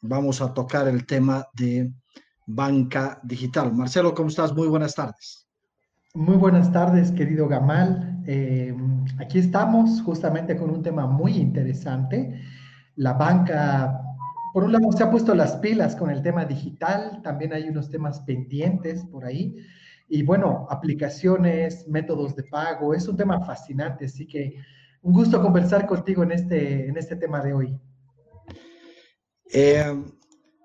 vamos a tocar el tema de banca digital. Marcelo, ¿cómo estás? Muy buenas tardes. Muy buenas tardes, querido Gamal. Eh, aquí estamos justamente con un tema muy interesante. La banca, por un lado, se ha puesto las pilas con el tema digital, también hay unos temas pendientes por ahí. Y bueno, aplicaciones, métodos de pago, es un tema fascinante, así que un gusto conversar contigo en este, en este tema de hoy. Eh,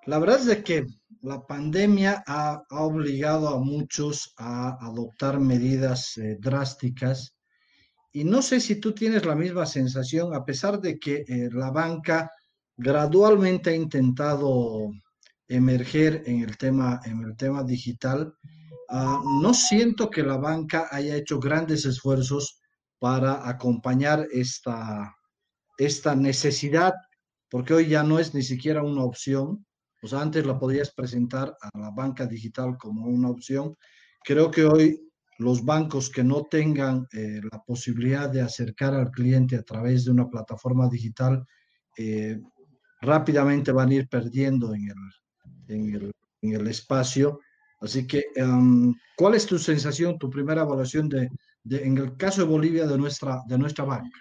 la verdad es que la pandemia ha, obligado a muchos a adoptar medidas eh, drásticas. Y no sé si tú tienes la misma sensación, a pesar de que eh, la banca gradualmente ha intentado emerger en el tema, en el tema digital, ah, no siento que la banca haya hecho grandes esfuerzos para acompañar esta, esta necesidad, porque hoy ya no es ni siquiera una opción, o sea, antes la podías presentar a la banca digital como una opción. Creo que hoy los bancos que no tengan eh, la posibilidad de acercar al cliente a través de una plataforma digital, eh, rápidamente van a ir perdiendo en el, en el, en el espacio. Así que, em, ¿cuál es tu sensación, tu primera evaluación de, de, en el caso de Bolivia de nuestra, de nuestra banca?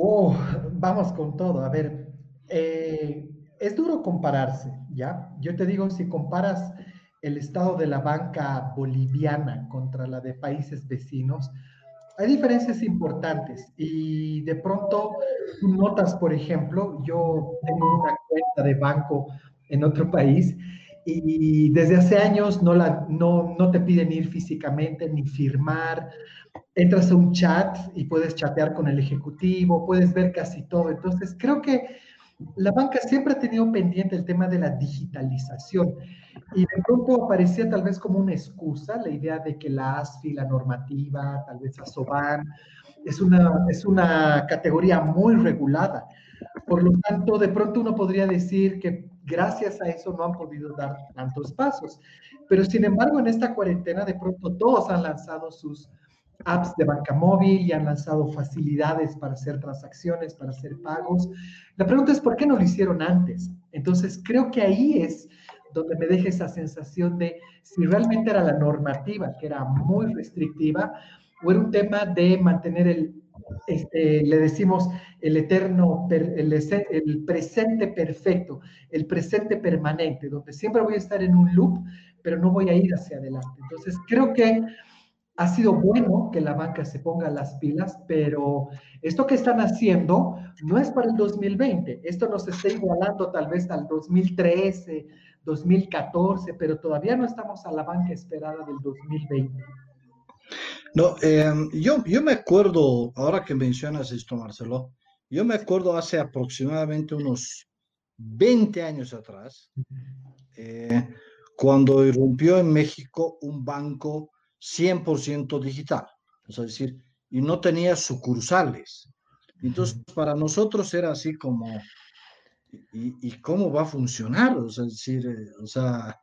Oh, vamos con todo. A ver, eh, es duro compararse, ¿ya? Yo te digo, si comparas el estado de la banca boliviana contra la de países vecinos, hay diferencias importantes y de pronto notas, por ejemplo, yo tengo una cuenta de banco en otro país y desde hace años no, la, no, no te piden ir físicamente ni firmar. Entras a un chat y puedes chatear con el ejecutivo, puedes ver casi todo. Entonces, creo que la banca siempre ha tenido pendiente el tema de la digitalización y de pronto aparecía tal vez como una excusa la idea de que la ASFI, la normativa, tal vez ASOBAN, es una, es una categoría muy regulada. Por lo tanto, de pronto uno podría decir que gracias a eso no han podido dar tantos pasos. Pero sin embargo, en esta cuarentena, de pronto todos han lanzado sus apps de banca móvil y han lanzado facilidades para hacer transacciones, para hacer pagos. La pregunta es, ¿por qué no lo hicieron antes? Entonces, creo que ahí es donde me deja esa sensación de si realmente era la normativa, que era muy restrictiva, o era un tema de mantener el, este, le decimos, el eterno, el, el presente perfecto, el presente permanente, donde siempre voy a estar en un loop, pero no voy a ir hacia adelante. Entonces, creo que ha sido bueno que la banca se ponga las pilas, pero esto que están haciendo no es para el 2020. Esto nos está igualando tal vez al 2013, 2014, pero todavía no estamos a la banca esperada del 2020. No, em, yo, yo me acuerdo, ahora que mencionas esto, Marcelo, yo me acuerdo hace aproximadamente unos 20 años atrás, eh, cuando irrumpió en México un banco 100% digital, es decir, y no tenía sucursales. Entonces, para nosotros era así como, ¿y, cómo va a funcionar? O sea, decir, eh, o sea,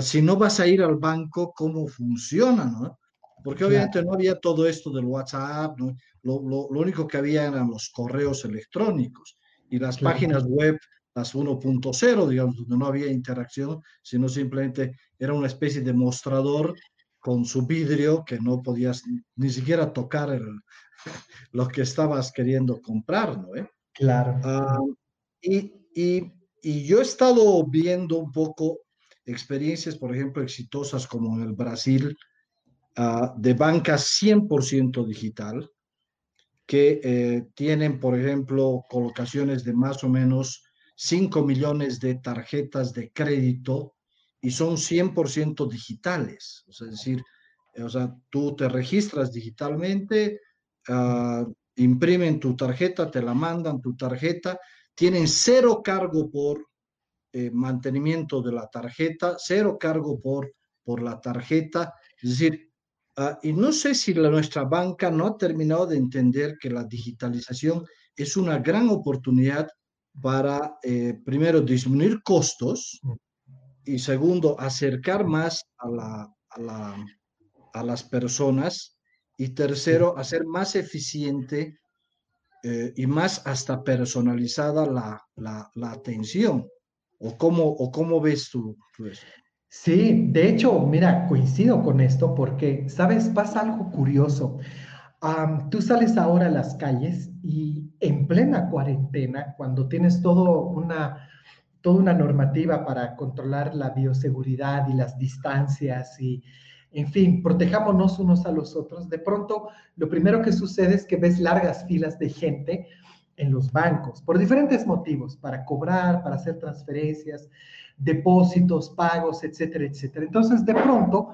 si no vas a ir al banco, ¿cómo funciona? ¿no? Porque obviamente no había todo esto del WhatsApp, ¿no? lo, lo, lo, único que había eran los correos electrónicos y las páginas web, las 1.0, digamos, donde no había interacción, sino simplemente era una especie de mostrador con su vidrio que no podías ni siquiera tocar el, lo que estabas queriendo comprar, ¿no? ¿Eh? Claro. Ah, y, y, y, yo he estado viendo un poco experiencias, por ejemplo, exitosas como en el Brasil, uh, de bancas 100% digital, que eh, tienen, por ejemplo, colocaciones de más o menos 5 millones de tarjetas de crédito y son 100% digitales. O sea, es decir, o sea, tú te registras digitalmente, uh, imprimen tu tarjeta, te la mandan tu tarjeta, tienen cero cargo por eh, mantenimiento de la tarjeta, cero cargo por, por la tarjeta. Es decir, uh, y no sé si la, nuestra banca no ha terminado de entender que la digitalización es una gran oportunidad para, eh, primero, disminuir costos, y segundo, acercar más a, la, a, la, a las personas y tercero, hacer más eficiente eh, y más hasta personalizada la, la, la, atención. ¿O cómo, o cómo ves tú, eso? Sí, de hecho, mira, coincido con esto porque, ¿sabes? Pasa algo curioso. tú sales ahora a las calles y en plena cuarentena, cuando tienes todo una, toda una normativa para controlar la bioseguridad y las distancias y, en fin, protejámonos unos a los otros, de pronto lo primero que sucede es que ves largas filas de gente en los bancos, por diferentes motivos, para cobrar, para hacer transferencias, depósitos, pagos, etcétera, etcétera. Entonces, de pronto,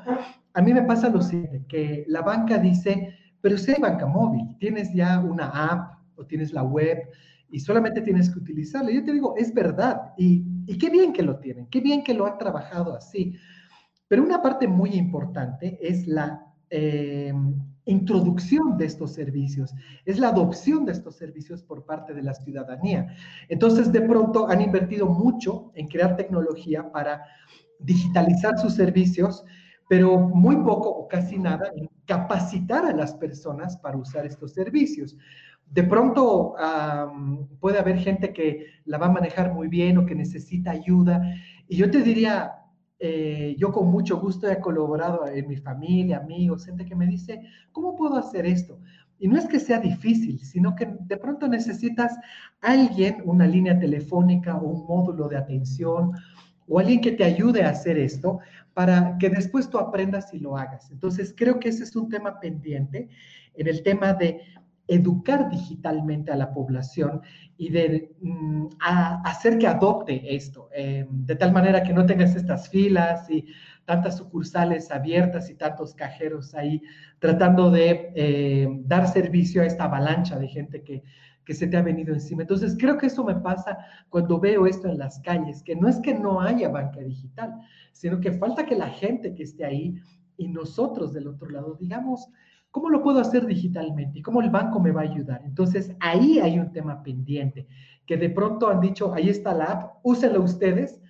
a mí me pasa lo siguiente, que la banca dice, pero si hay banca móvil, tienes ya una app o tienes la web y solamente tienes que utilizarla. Yo te digo, es verdad, y, y qué bien que lo tienen, qué bien que lo han trabajado así. Pero una parte muy importante es la eh, introducción de estos servicios, es la adopción de estos servicios por parte de la ciudadanía. Entonces, de pronto han invertido mucho en crear tecnología para digitalizar sus servicios, pero muy poco o casi nada capacitar a las personas para usar estos servicios. De pronto puede haber gente que la va a manejar muy bien o que necesita ayuda. Y yo te diría, eh, yo con mucho gusto he colaborado en mi familia, amigos, gente que me dice, ¿cómo puedo hacer esto? Y no es que sea difícil, sino que de pronto necesitas alguien, una línea telefónica o un módulo de atención o alguien que te ayude a hacer esto para que después tú aprendas y lo hagas. Entonces, creo que ese es un tema pendiente en el tema de educar digitalmente a la población y de mm, hacer que adopte esto, eh, de tal manera que no tengas estas filas y tantas sucursales abiertas y tantos cajeros ahí tratando de eh, dar servicio a esta avalancha de gente que, que se te ha venido encima. Entonces, creo que eso me pasa cuando veo esto en las calles, que no es que no haya banca digital, sino que falta que la gente que esté ahí y nosotros del otro lado digamos, ¿Cómo lo puedo hacer digitalmente? ¿Y cómo el banco me va a ayudar? Entonces, ahí hay un tema pendiente, que de pronto han dicho, ahí está la app, úsenlo ustedes,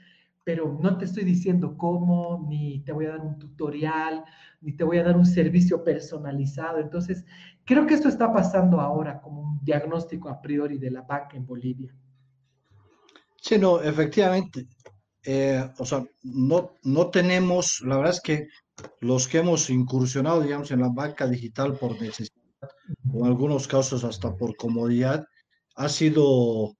pero no te estoy diciendo cómo, ni te voy a dar un tutorial, ni te voy a dar un servicio personalizado. Entonces, creo que esto está pasando ahora como un diagnóstico a priori de la banca en Bolivia. Sí, no, efectivamente. Eh, o sea, no, no tenemos, la verdad es que los que hemos incursionado, digamos, en la banca digital por necesidad, o en algunos casos hasta por comodidad, ha sido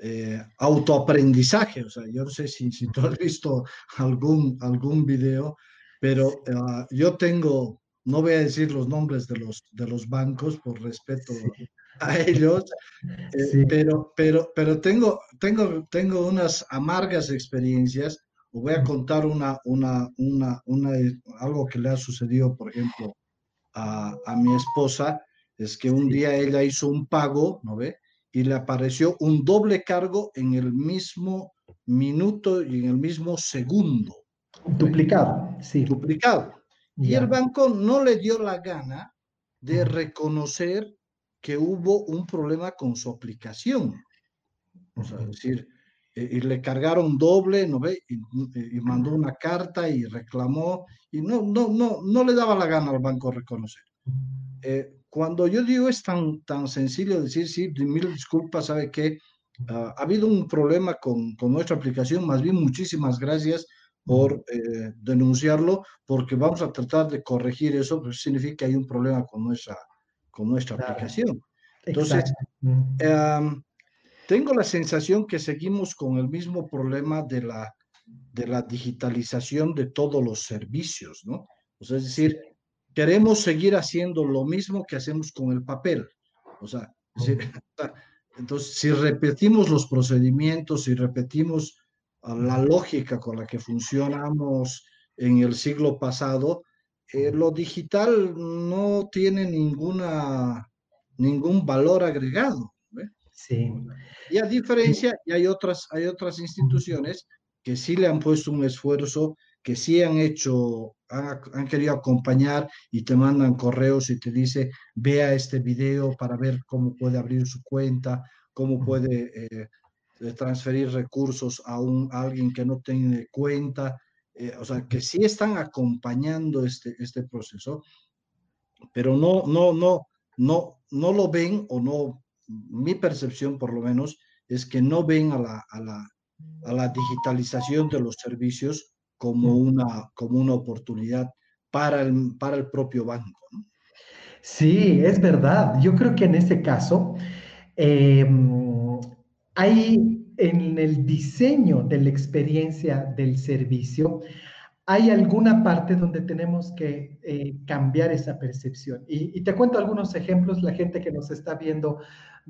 eh, autoaprendizaje. O sea, yo no sé si, si tú has visto algún, algún video, pero eh, yo tengo, no voy a decir los nombres de los, de los bancos por respeto a ellos, eh, pero, pero, pero tengo, tengo, tengo unas amargas experiencias voy a contar una, una, una, una, algo que le ha sucedido, por ejemplo, a, a, mi esposa, es que un día ella hizo un pago, ¿no ve? Y le apareció un doble cargo en el mismo minuto y en el mismo segundo. Duplicado, sí. Duplicado. Y el banco no le dio la gana de reconocer que hubo un problema con su aplicación. O sea, es decir, y le cargaron doble, ¿no ve? Y, mandó una carta y reclamó, y no, no, no, no le daba la gana al banco reconocer. Eh, cuando yo digo es tan, tan sencillo decir, sí, mil disculpas, ¿sabe qué? Ah, ha habido un problema con, con, nuestra aplicación, más bien muchísimas gracias por eh, denunciarlo, porque vamos a tratar de corregir eso, pues significa que hay un problema con nuestra, con nuestra aplicación. Entonces, tengo la sensación que seguimos con el mismo problema de la, de la digitalización de todos los servicios, ¿no? O sea, es decir, queremos seguir haciendo lo mismo que hacemos con el papel. O sea, entonces, si repetimos los procedimientos, si repetimos la lógica con la que funcionamos en el siglo pasado, eh, lo digital no tiene ninguna, ningún valor agregado. Sí. Y a diferencia, y hay otras, hay otras instituciones que sí le han puesto un esfuerzo, que sí han hecho, han, querido acompañar y te mandan correos y te dice, vea este video para ver cómo puede abrir su cuenta, cómo puede eh, eh, transferir recursos a, un, alguien que no tiene cuenta. Eh, o sea, que sí están acompañando este, este proceso, pero no, no, no, no, no lo ven o no mi percepción por lo menos es que no ven a la, a la, a la digitalización de los servicios como una, como una oportunidad para el, para el propio banco. Sí, es verdad. Yo creo que en ese caso em, hay en el diseño de la experiencia del servicio, hay alguna parte donde tenemos que eh, cambiar esa percepción. Y, te cuento algunos ejemplos, la gente que nos está viendo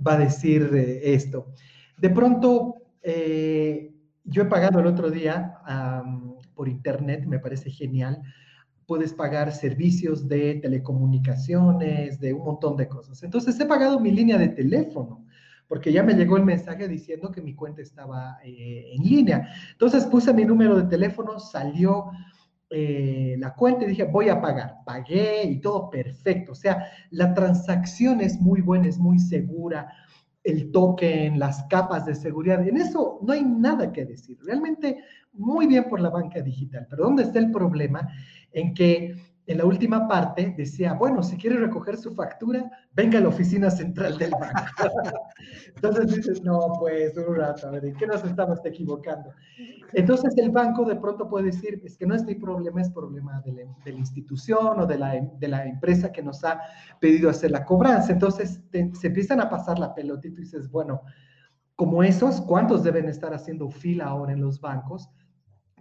va a decir eh, esto. De pronto, eh, yo he pagado el otro día por internet, me parece genial. Puedes pagar servicios de telecomunicaciones, de un montón de cosas. Entonces he pagado mi línea de teléfono porque ya me llegó el mensaje diciendo que mi cuenta estaba eh, en línea. Entonces puse mi número de teléfono, salió eh, la cuenta y dije, voy a pagar. Pagué y todo perfecto. O sea, la transacción es muy buena, es muy segura el token, las capas de seguridad. En eso no hay nada que decir. Realmente muy bien por la banca digital. Pero ¿dónde está el problema? En que en la última parte decía, bueno, si quiere recoger su factura, venga a la oficina central del banco. Entonces dices, no, pues un rato, a ver, ¿en qué nos estamos equivocando? Entonces el banco de pronto puede decir, es que no es mi problema, es problema de la, institución o de la, de la, empresa que nos ha pedido hacer la cobranza. Entonces se empiezan a pasar la pelotita y dices, bueno, como esos, ¿cuántos deben estar haciendo fila ahora en los bancos?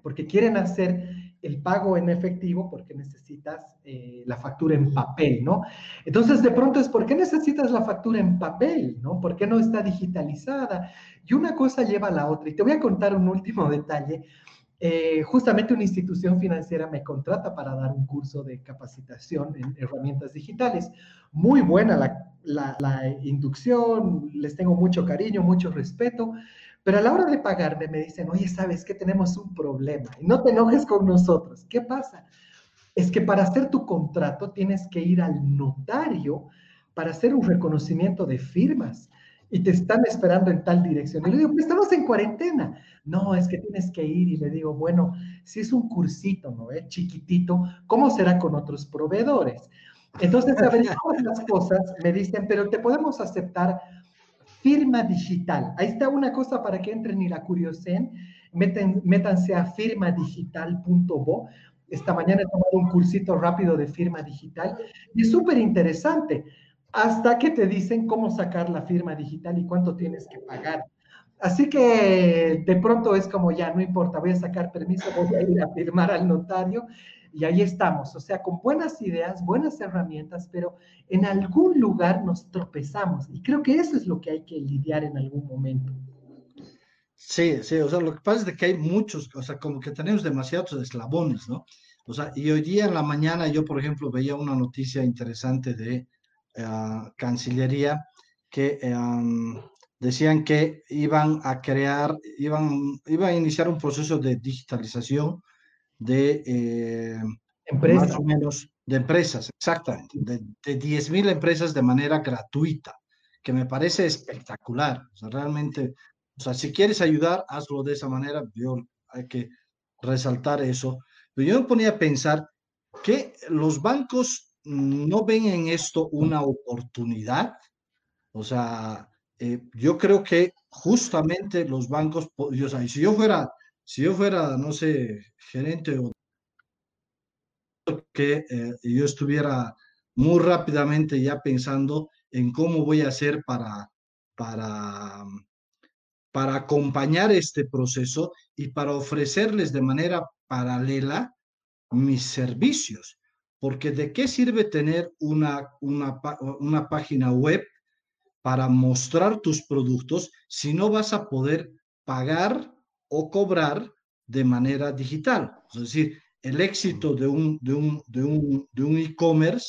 Porque quieren hacer el pago en efectivo porque necesitas eh, la factura en papel, ¿no? Entonces, de pronto es, ¿por qué necesitas la factura en papel, ¿no? ¿Por qué no está digitalizada? Y una cosa lleva a la otra. Y te voy a contar un último detalle. Eh, justamente una institución financiera me contrata para dar un curso de capacitación en herramientas digitales. Muy buena la, la inducción, les tengo mucho cariño, mucho respeto, pero a la hora de pagarme me dicen, oye, ¿sabes que tenemos un problema? Y no te enojes con nosotros. ¿Qué pasa? Es que para hacer tu contrato tienes que ir al notario para hacer un reconocimiento de firmas y te están esperando en tal dirección. Y le digo, pues estamos en cuarentena. No, es que tienes que ir. Y le digo, bueno, si es un cursito, ¿no? ¿Eh? Chiquitito, ¿cómo será con otros proveedores? Entonces, a ver, todas las cosas me dicen, pero te podemos aceptar firma digital. Ahí está una cosa para que entren y la curiosen. métanse a firmadigital.bo. Esta mañana he tomado un cursito rápido de firma digital y es súper interesante. Hasta que te dicen cómo sacar la firma digital y cuánto tienes que pagar. Así que de pronto es como ya, no importa, voy a sacar permiso, voy a ir a firmar al notario y ahí estamos, o sea, con buenas ideas, buenas herramientas, pero en algún lugar nos tropezamos y creo que eso es lo que hay que lidiar en algún momento. Sí, sí, o sea, lo que pasa es que hay muchos, o sea, como que tenemos demasiados eslabones, ¿no? O sea, y hoy día en la mañana yo, por ejemplo, veía una noticia interesante de eh, Cancillería que eh, decían que iban a crear, iban, iban a iniciar un proceso de digitalización de eh, empresas. más o menos de empresas, exactamente, de, de 10.000 empresas de manera gratuita, que me parece espectacular. O sea, realmente, o sea, si quieres ayudar, hazlo de esa manera. Yo hay que resaltar eso. Pero yo me ponía a pensar que los bancos no ven en esto una oportunidad. O sea, eh, yo creo que justamente los bancos, o sea, si yo fuera si yo fuera, no sé, gerente o que eh, yo estuviera muy rápidamente ya pensando en cómo voy a hacer para, para, para acompañar este proceso y para ofrecerles de manera paralela mis servicios. Porque de qué sirve tener una, una, una página web para mostrar tus productos si no vas a poder pagar o cobrar de manera digital. Es decir, el éxito de un, de un, de un, de un e-commerce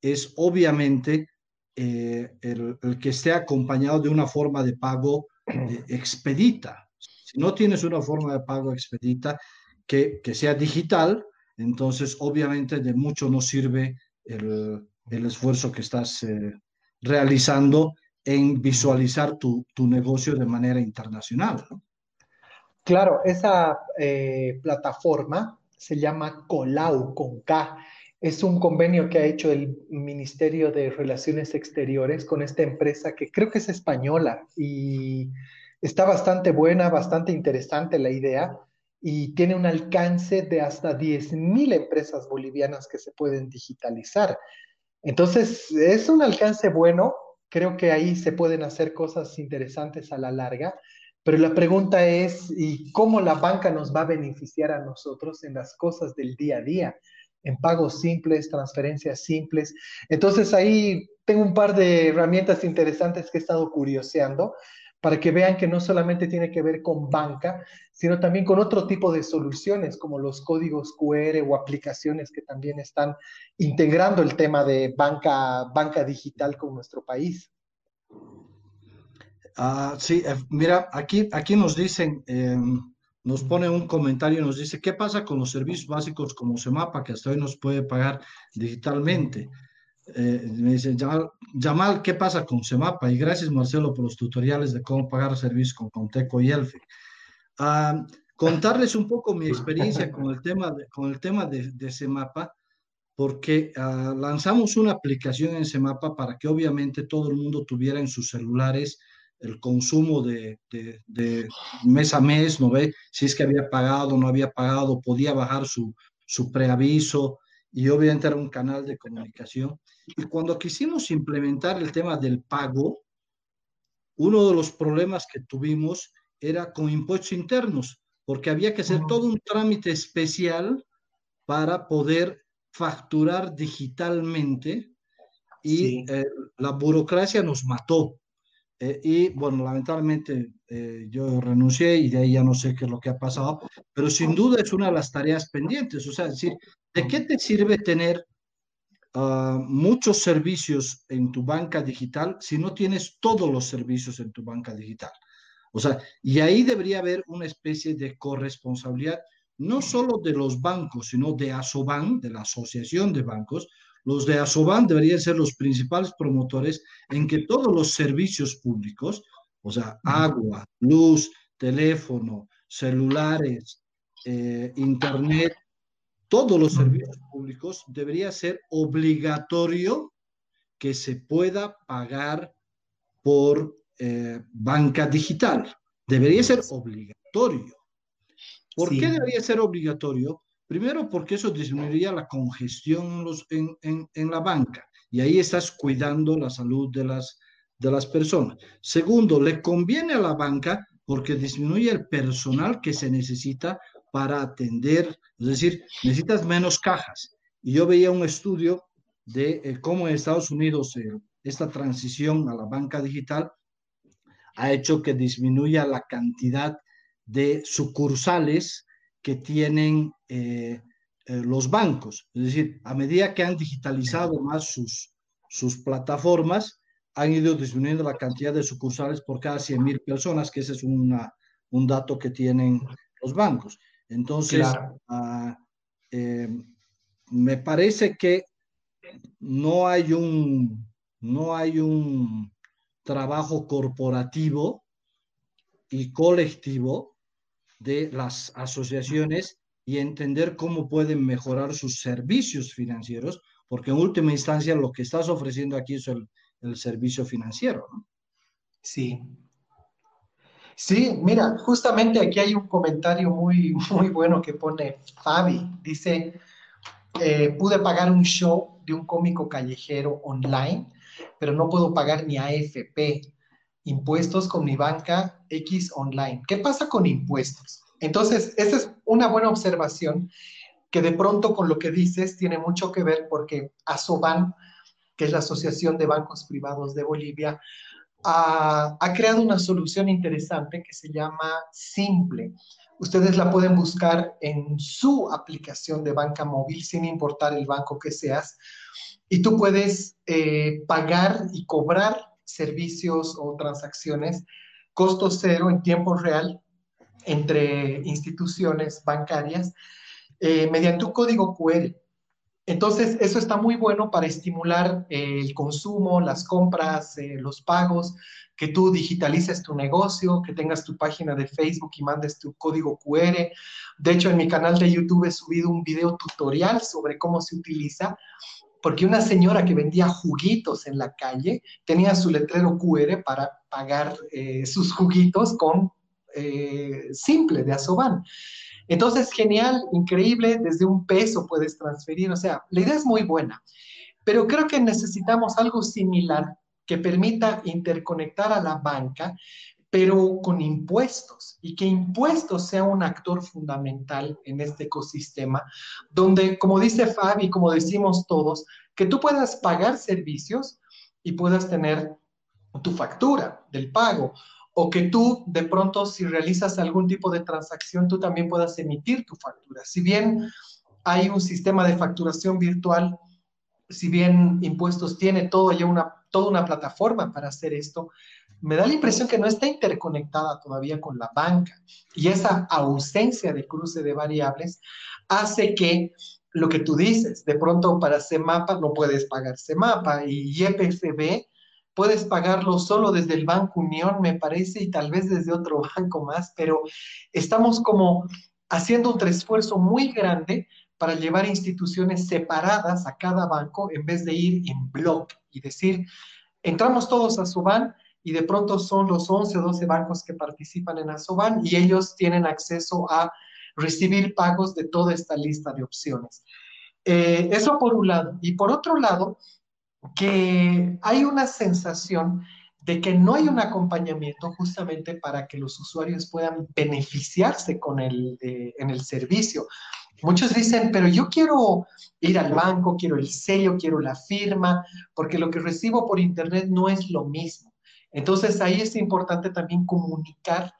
es obviamente eh, el, el, que esté acompañado de una forma de pago eh, expedita. Si no tienes una forma de pago expedita que, que sea digital, entonces obviamente de mucho no sirve el, el esfuerzo que estás eh, realizando en visualizar tu, tu, negocio de manera internacional. ¿no? Claro, esa eh, plataforma se llama Colau con K. Es un convenio que ha hecho el Ministerio de Relaciones Exteriores con esta empresa que creo que es española y está bastante buena, bastante interesante la idea y tiene un alcance de hasta 10.000 empresas bolivianas que se pueden digitalizar. Entonces, es un alcance bueno, creo que ahí se pueden hacer cosas interesantes a la larga, pero la pregunta es, ¿y cómo la banca nos va a beneficiar a nosotros en las cosas del día a día? En pagos simples, transferencias simples. Entonces ahí tengo un par de herramientas interesantes que he estado curioseando para que vean que no solamente tiene que ver con banca, sino también con otro tipo de soluciones como los códigos QR o aplicaciones que también están integrando el tema de banca, banca digital con nuestro país. Ah, sí, eh, mira, aquí, aquí nos dicen, em, nos pone un comentario, nos dice, ¿qué pasa con los servicios básicos como Semapa, que hasta hoy nos puede pagar digitalmente? Eh, me dice, Yamal, ¿qué pasa con Semapa? Y gracias, Marcelo, por los tutoriales de cómo pagar servicios con Conteco y Elfe. Ah, contarles un poco mi experiencia con el tema de, con el tema de, de Semapa, porque ah, lanzamos una aplicación en Semapa para que obviamente todo el mundo tuviera en sus celulares el consumo de, de, de, mes a mes, ¿no ve? Si es que había pagado, no había pagado, podía bajar su, su preaviso y obviamente era un canal de comunicación. Y cuando quisimos implementar el tema del pago, uno de los problemas que tuvimos era con impuestos internos, porque había que hacer todo un trámite especial para poder facturar digitalmente y eh, la burocracia nos mató. Eh, y bueno, lamentablemente eh, yo renuncié y de ahí ya no sé qué es lo que ha pasado, pero sin duda es una de las tareas pendientes. O sea, decir, ¿de qué te sirve tener uh, muchos servicios en tu banca digital si no tienes todos los servicios en tu banca digital. O sea, y ahí debería haber una especie de corresponsabilidad, no solo de los bancos, sino de ASOBAN, de la Asociación de Bancos. Los de ASOBAN deberían ser los principales promotores en que todos los servicios públicos, o sea, agua, luz, teléfono, celulares, eh, internet, todos los servicios públicos, debería ser obligatorio que se pueda pagar por eh, banca digital. Debería ser obligatorio. ¿Por qué debería ser obligatorio? Primero, porque eso disminuiría la congestión en, la banca y ahí estás cuidando la salud de las, de las personas. Segundo, le conviene a la banca porque disminuye el personal que se necesita para atender, es decir, necesitas menos cajas. Y yo veía un estudio de eh, cómo en Estados Unidos eh, esta transición a la banca digital ha hecho que disminuya la cantidad de sucursales que tienen eh, los bancos. Es decir, a medida que han digitalizado más sus, sus plataformas, han ido disminuyendo la cantidad de sucursales por cada 100.000 personas, que ese es una, un dato que tienen los bancos. Entonces, ah, eh, me parece que no hay un, no hay un trabajo corporativo y colectivo de las asociaciones y entender cómo pueden mejorar sus servicios financieros, porque en última instancia lo que estás ofreciendo aquí es el, el servicio financiero. ¿no? Sí, Sí, mira, justamente aquí hay un comentario muy, muy bueno que pone Fabi. Dice, eh, pude pagar un show de un cómico callejero online, pero no puedo pagar ni AFP, impuestos con mi banca X online. ¿Qué pasa con impuestos? Entonces, esa es una buena observación que de pronto con lo que dices tiene mucho que ver porque ASOBAN, que es la Asociación de Bancos Privados de Bolivia, ha, creado una solución interesante que se llama Simple. Ustedes la pueden buscar en su aplicación de banca móvil, sin importar el banco que seas, y tú puedes eh, pagar y cobrar servicios o transacciones costo cero en tiempo real entre instituciones bancarias eh, mediante un código QR. Entonces, eso está muy bueno para estimular eh, el consumo, las compras, eh, los pagos, que tú digitalices tu negocio, que tengas tu página de Facebook y mandes tu código QR. De hecho, en mi canal de YouTube he subido un video tutorial sobre cómo se utiliza porque una señora que vendía juguitos en la calle tenía su letrero QR para pagar eh, sus juguitos con eh, simple de Asoban. Entonces, genial, increíble, desde un peso puedes transferir, o sea, la idea es muy buena, pero creo que necesitamos algo similar que permita interconectar a la banca, pero con impuestos, y que impuestos sea un actor fundamental en este ecosistema, donde, como dice Fabi, como decimos todos, que tú puedas pagar servicios y puedas tener tu factura del pago, o que tú de pronto si realizas algún tipo de transacción, tú también puedas emitir tu factura. Si bien hay un sistema de facturación virtual, si bien impuestos tiene todo ya una, toda una plataforma para hacer esto, me da la impresión que no está interconectada todavía con la banca. Y esa ausencia de cruce de variables hace que lo que tú dices, de pronto para CEMAPA no puedes pagar CEMAPA y YPFB puedes pagarlo solo desde el Banco Unión, me parece, y tal vez desde otro banco más, pero estamos como haciendo un esfuerzo muy grande para llevar instituciones separadas a cada banco en vez de ir en bloque y decir, entramos todos a Suban y de pronto son los 11 o 12 bancos que participan en Asoban y ellos tienen acceso a recibir pagos de toda esta lista de opciones. Eh, eso por un lado. Y por otro lado, que hay una sensación de que no hay un acompañamiento justamente para que los usuarios puedan beneficiarse con el, eh, en el servicio. Muchos dicen, pero yo quiero ir al banco, quiero el sello, quiero la firma, porque lo que recibo por internet no es lo mismo. Entonces ahí es importante también comunicar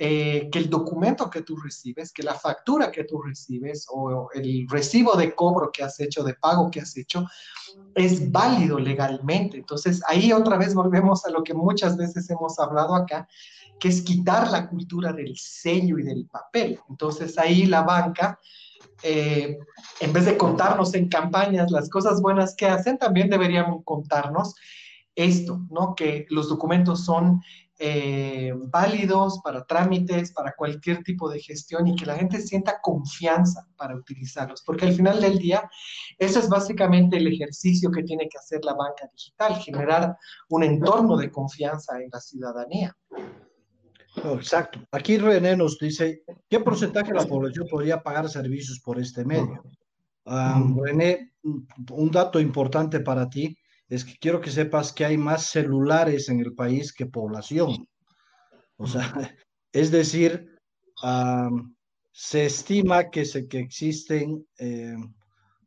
eh, que el documento que tú recibes, que la factura que tú recibes o el recibo de cobro que has hecho, de pago que has hecho, es válido legalmente. Entonces, ahí otra vez volvemos a lo que muchas veces hemos hablado acá, que es quitar la cultura del sello y del papel. Entonces, ahí la banca, eh, en vez de contarnos en campañas las cosas buenas que hacen, también deberían contarnos esto, ¿no? Que los documentos son eh, válidos para trámites, para cualquier tipo de gestión y que la gente sienta confianza para utilizarlos, porque al final del día, eso es básicamente el ejercicio que tiene que hacer la banca digital, generar un entorno de confianza en la ciudadanía. exacto. Aquí René nos dice, ¿qué porcentaje de la población podría pagar servicios por este medio? René, un dato importante para ti es que quiero que sepas que hay más celulares en el país que población. O sea, es decir, se estima que, se, que existen eh,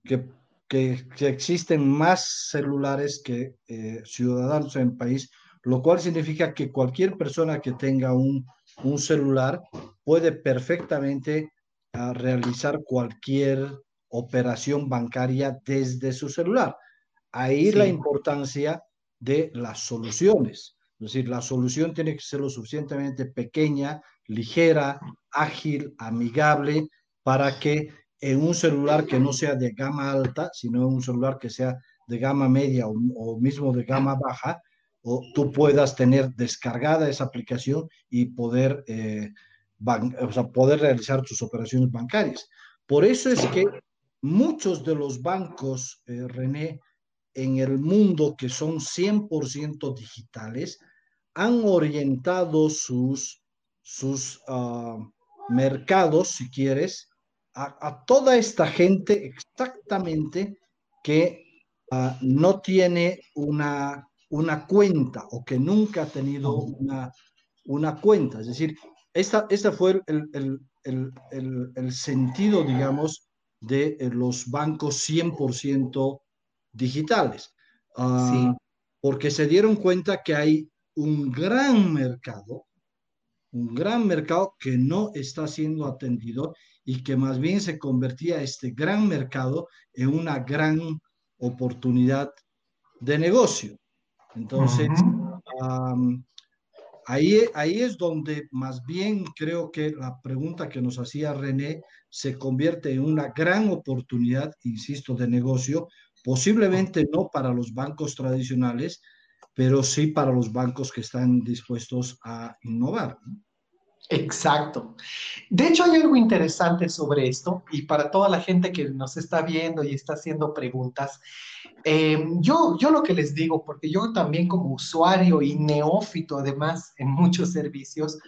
que, que, existen más celulares que eh, ciudadanos en el país, lo cual significa que cualquier persona que tenga un, un celular puede perfectamente ah, realizar cualquier operación bancaria desde su celular. Ahí la importancia de las soluciones. Es decir, la solución tiene que ser lo suficientemente pequeña, ligera, ágil, amigable, para que en un celular que no sea de gama alta, sino en un celular que sea de gama media o, mismo de gama baja, o tú puedas tener descargada esa aplicación y poder, eh, poder realizar tus operaciones bancarias. Por eso es que muchos de los bancos, eh, René, en el mundo que son 100% digitales han orientado sus, sus ah, mercados, si quieres, a, toda esta gente exactamente que ah, no tiene una, una cuenta o que nunca ha tenido una, una cuenta. Es decir, esta, esta fue el, el, el, el, sentido, digamos, de los bancos 100% digitales. Ah, porque se dieron cuenta que hay un gran mercado, un gran mercado que no está siendo atendido y que más bien se convertía este gran mercado en una gran oportunidad de negocio. Entonces, ahí, ahí es donde más bien creo que la pregunta que nos hacía René se convierte en una gran oportunidad, insisto, de negocio, Posiblemente no para los bancos tradicionales, pero sí para los bancos que están dispuestos a innovar. Exacto. De hecho, hay algo interesante sobre esto y para toda la gente que nos está viendo y está haciendo preguntas, Eh, yo, yo lo que les digo, porque yo también como usuario y neófito además en muchos servicios,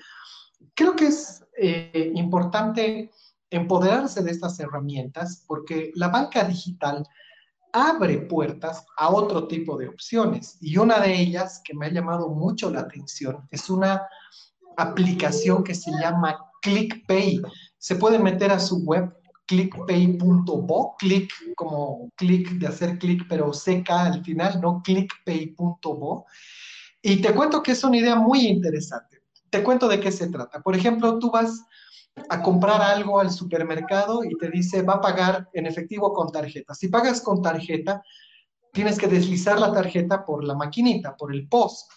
creo que es eh, importante empoderarse de estas herramientas porque la banca digital abre puertas a otro tipo de opciones. Y una de ellas que me ha llamado mucho la atención es una aplicación que se llama ClickPay. Se puede meter a su web clickpay.bo, click como click de hacer clic, pero CK al final, no clickpay.bo. Y te cuento que es una idea muy interesante. Te cuento de qué se trata. Por ejemplo, tú vas a comprar algo al supermercado y te dice va a pagar en efectivo con tarjeta. Si pagas con tarjeta, tienes que deslizar la tarjeta por la maquinita, por el POS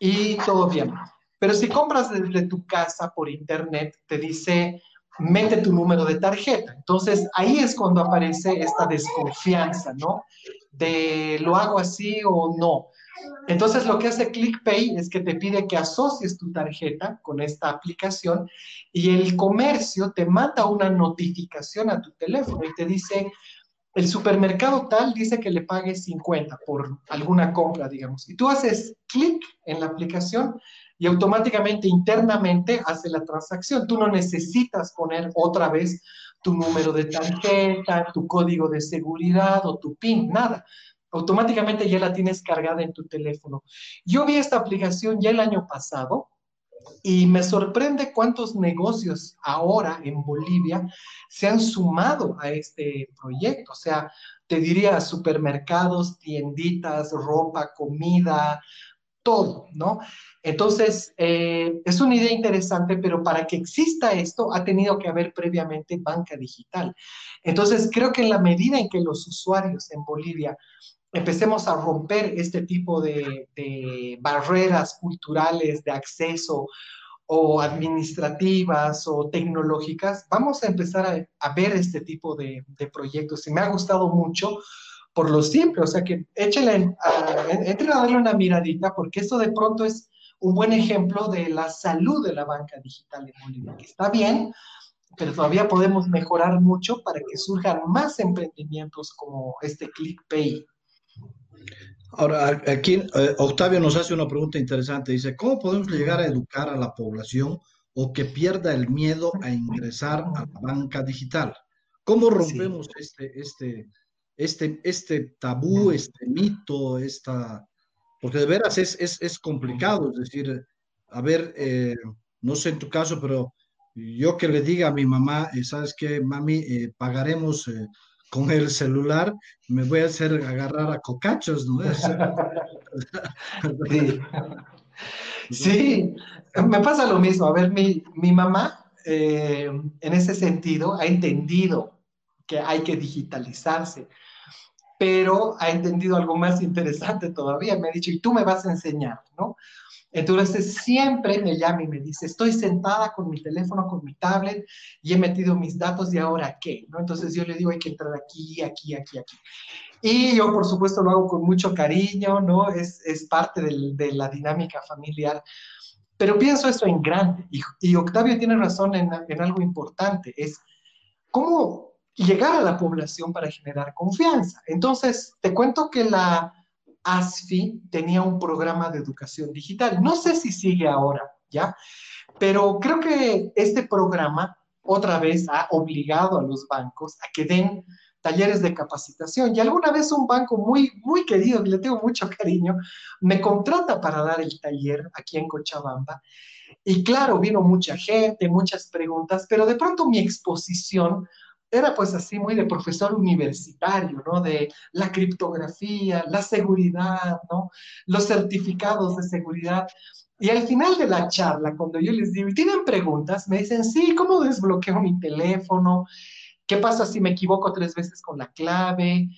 y todo bien. Pero si compras desde tu casa por internet, te dice mete tu número de tarjeta. Entonces ahí es cuando aparece esta desconfianza, ¿no? De lo hago así o no. Entonces lo que hace ClickPay es que te pide que asocies tu tarjeta con esta aplicación y el comercio te manda una notificación a tu teléfono y te dice, el supermercado tal dice que le pagues 50 por alguna compra, digamos. Y tú haces clic en la aplicación y automáticamente internamente hace la transacción. Tú no necesitas poner otra vez tu número de tarjeta, tu código de seguridad o tu PIN, nada automáticamente ya la tienes cargada en tu teléfono. Yo vi esta aplicación ya el año pasado y me sorprende cuántos negocios ahora en Bolivia se han sumado a este proyecto. O sea, te diría supermercados, tienditas, ropa, comida, todo, ¿no? Entonces, eh, es una idea interesante, pero para que exista esto ha tenido que haber previamente banca digital. Entonces, creo que en la medida en que los usuarios en Bolivia empecemos a romper este tipo de, barreras culturales de acceso o administrativas o tecnológicas, vamos a empezar a, ver este tipo de, proyectos. Y me ha gustado mucho por lo simple, o sea que échale, a, entre a darle una miradita, porque esto de pronto es un buen ejemplo de la salud de la banca digital en Bolivia, que está bien, pero todavía podemos mejorar mucho para que surjan más emprendimientos como este ClickPay. Ahora, aquí eh, Octavio nos hace una pregunta interesante. Dice, ¿cómo podemos llegar a educar a la población o que pierda el miedo a ingresar a la banca digital? ¿Cómo rompemos este, este, este, este tabú, este mito, esta... Porque de veras es, es, es complicado, es decir, a ver, eh, no sé en tu caso, pero yo que le diga a mi mamá, eh, ¿sabes qué, mami? pagaremos con el celular me voy a hacer agarrar a cocachos, ¿no? sí. me pasa lo mismo. A ver, mi, mamá eh, en ese sentido ha entendido que hay que digitalizarse, pero ha entendido algo más interesante todavía. Me ha dicho, y tú me vas a enseñar, ¿no? Entonces siempre me llama y me dice, estoy sentada con mi teléfono, con mi tablet y he metido mis datos y ahora qué, ¿no? Entonces yo le digo, hay que entrar aquí, aquí, aquí, aquí. Y yo, por supuesto, lo hago con mucho cariño, ¿no? Es, es parte del, de la dinámica familiar. Pero pienso esto en grande y, y Octavio tiene razón en, en algo importante, es cómo llegar a la población para generar confianza. Entonces, te cuento que la ASFI tenía un programa de educación digital. No sé si sigue ahora, ¿ya? Pero creo que este programa otra vez ha obligado a los bancos a que den talleres de capacitación. Y alguna vez un banco muy, muy querido, que le tengo mucho cariño, me contrata para dar el taller aquí en Cochabamba. Y claro, vino mucha gente, muchas preguntas, pero de pronto mi exposición era pues así muy de profesor universitario, ¿no? De la criptografía, la seguridad, ¿no? Los certificados de seguridad. Y al final de la charla, cuando yo les digo, ¿tienen preguntas? Me dicen, sí, ¿cómo desbloqueo mi teléfono? ¿Qué pasa si me equivoco tres veces con la clave?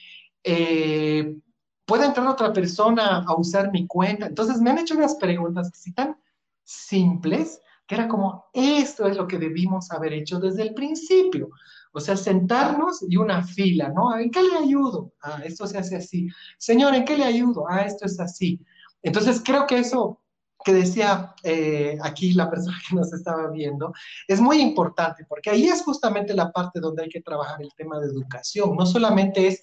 Eh, ¿Puede entrar otra persona a usar mi cuenta? Entonces me han hecho unas preguntas que tan simples, que era como, esto es lo que debimos haber hecho desde el principio. O sea, sentarnos y una fila, ¿no? ¿En qué le ayudo? Ah, esto se hace así. Señor, ¿en qué le ayudo? Ah, esto es así. Entonces, creo que eso que decía eh, aquí la persona que nos estaba viendo es muy importante, porque ahí es justamente la parte donde hay que trabajar el tema de educación. No solamente es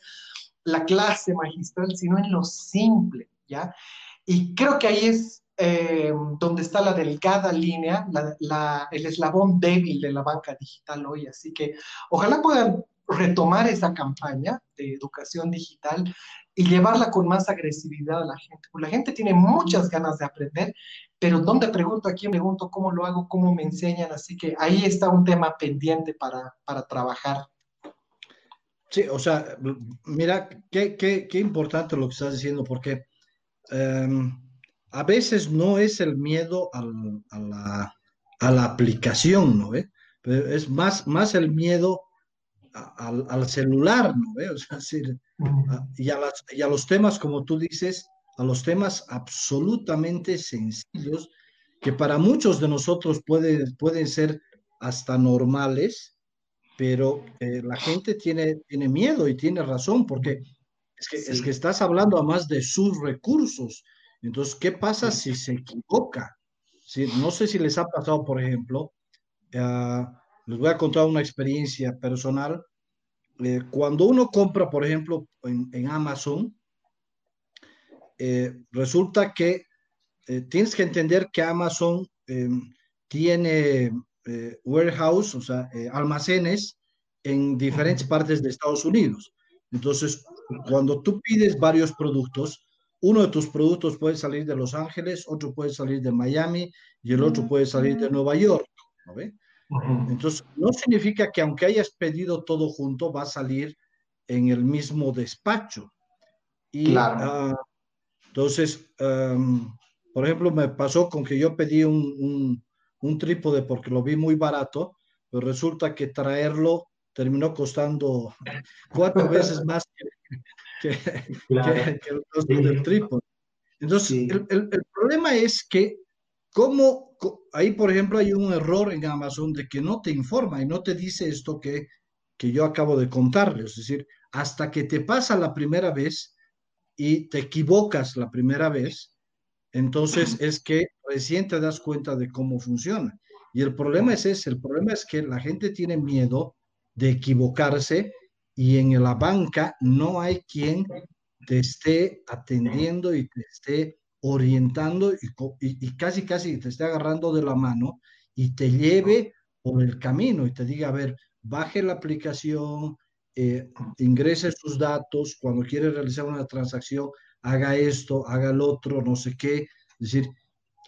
la clase magistral, sino en lo simple, ¿ya? Y creo que ahí es eh, donde está la delgada línea, el eslabón débil de la banca digital hoy. Así que ojalá puedan retomar esa campaña de educación digital y llevarla con más agresividad a la gente. Porque la gente tiene muchas ganas de aprender, pero ¿dónde pregunto? ¿A quién pregunto? ¿Cómo lo hago? ¿Cómo me enseñan? Así que ahí está un tema pendiente para, para trabajar. Sí, o sea, mira, qué, qué, qué importante lo que estás diciendo, porque em, a veces no es el miedo al, a, la, a, la, aplicación, ¿no? ve? Pero es más, más el miedo al, al, celular, ¿no? ve? O sea, decir, y, a las, y a los temas, como tú dices, a los temas absolutamente sencillos que para muchos de nosotros pueden, pueden ser hasta normales, pero eh, la gente tiene, tiene miedo y tiene razón, porque es que, sí. es que estás hablando además de sus recursos. Entonces, ¿qué pasa si se equivoca? Si, no sé si les ha pasado, por ejemplo, uh, les voy a contar una experiencia personal. Eh, cuando uno compra, por ejemplo, en, en Amazon, eh, resulta que eh, tienes que entender que Amazon eh, tiene warehouse, o sea, almacenes en diferentes partes de Estados Unidos. Entonces, cuando tú pides varios productos, uno de tus productos puede salir de Los Ángeles, otro puede salir de Miami y el otro puede salir de Nueva York. ¿no ve? Entonces, no significa que aunque hayas pedido todo junto, va a salir en el mismo despacho. Y claro. uh, entonces, um, por ejemplo, me pasó con que yo pedí un, un, un, trípode porque lo vi muy barato, pero resulta que traerlo terminó costando cuatro veces más que, que, claro. que, que el costo sí. del trípode. Entonces, sí. el, el, el, problema es que, como ahí, por ejemplo, hay un error en Amazon de que no te informa y no te dice esto que, que yo acabo de contarles. Es decir, hasta que te pasa la primera vez, y te equivocas la primera vez, entonces es que recién te das cuenta de cómo funciona. Y el problema es ese, el problema es que la gente tiene miedo de equivocarse y en la banca no hay quien te esté atendiendo y te esté orientando y, y, y, casi, casi te esté agarrando de la mano y te lleve por el camino y te diga, a ver, baje la aplicación, eh, ingrese sus datos, cuando quiere realizar una transacción, haga esto, haga el otro, no sé qué. Es decir,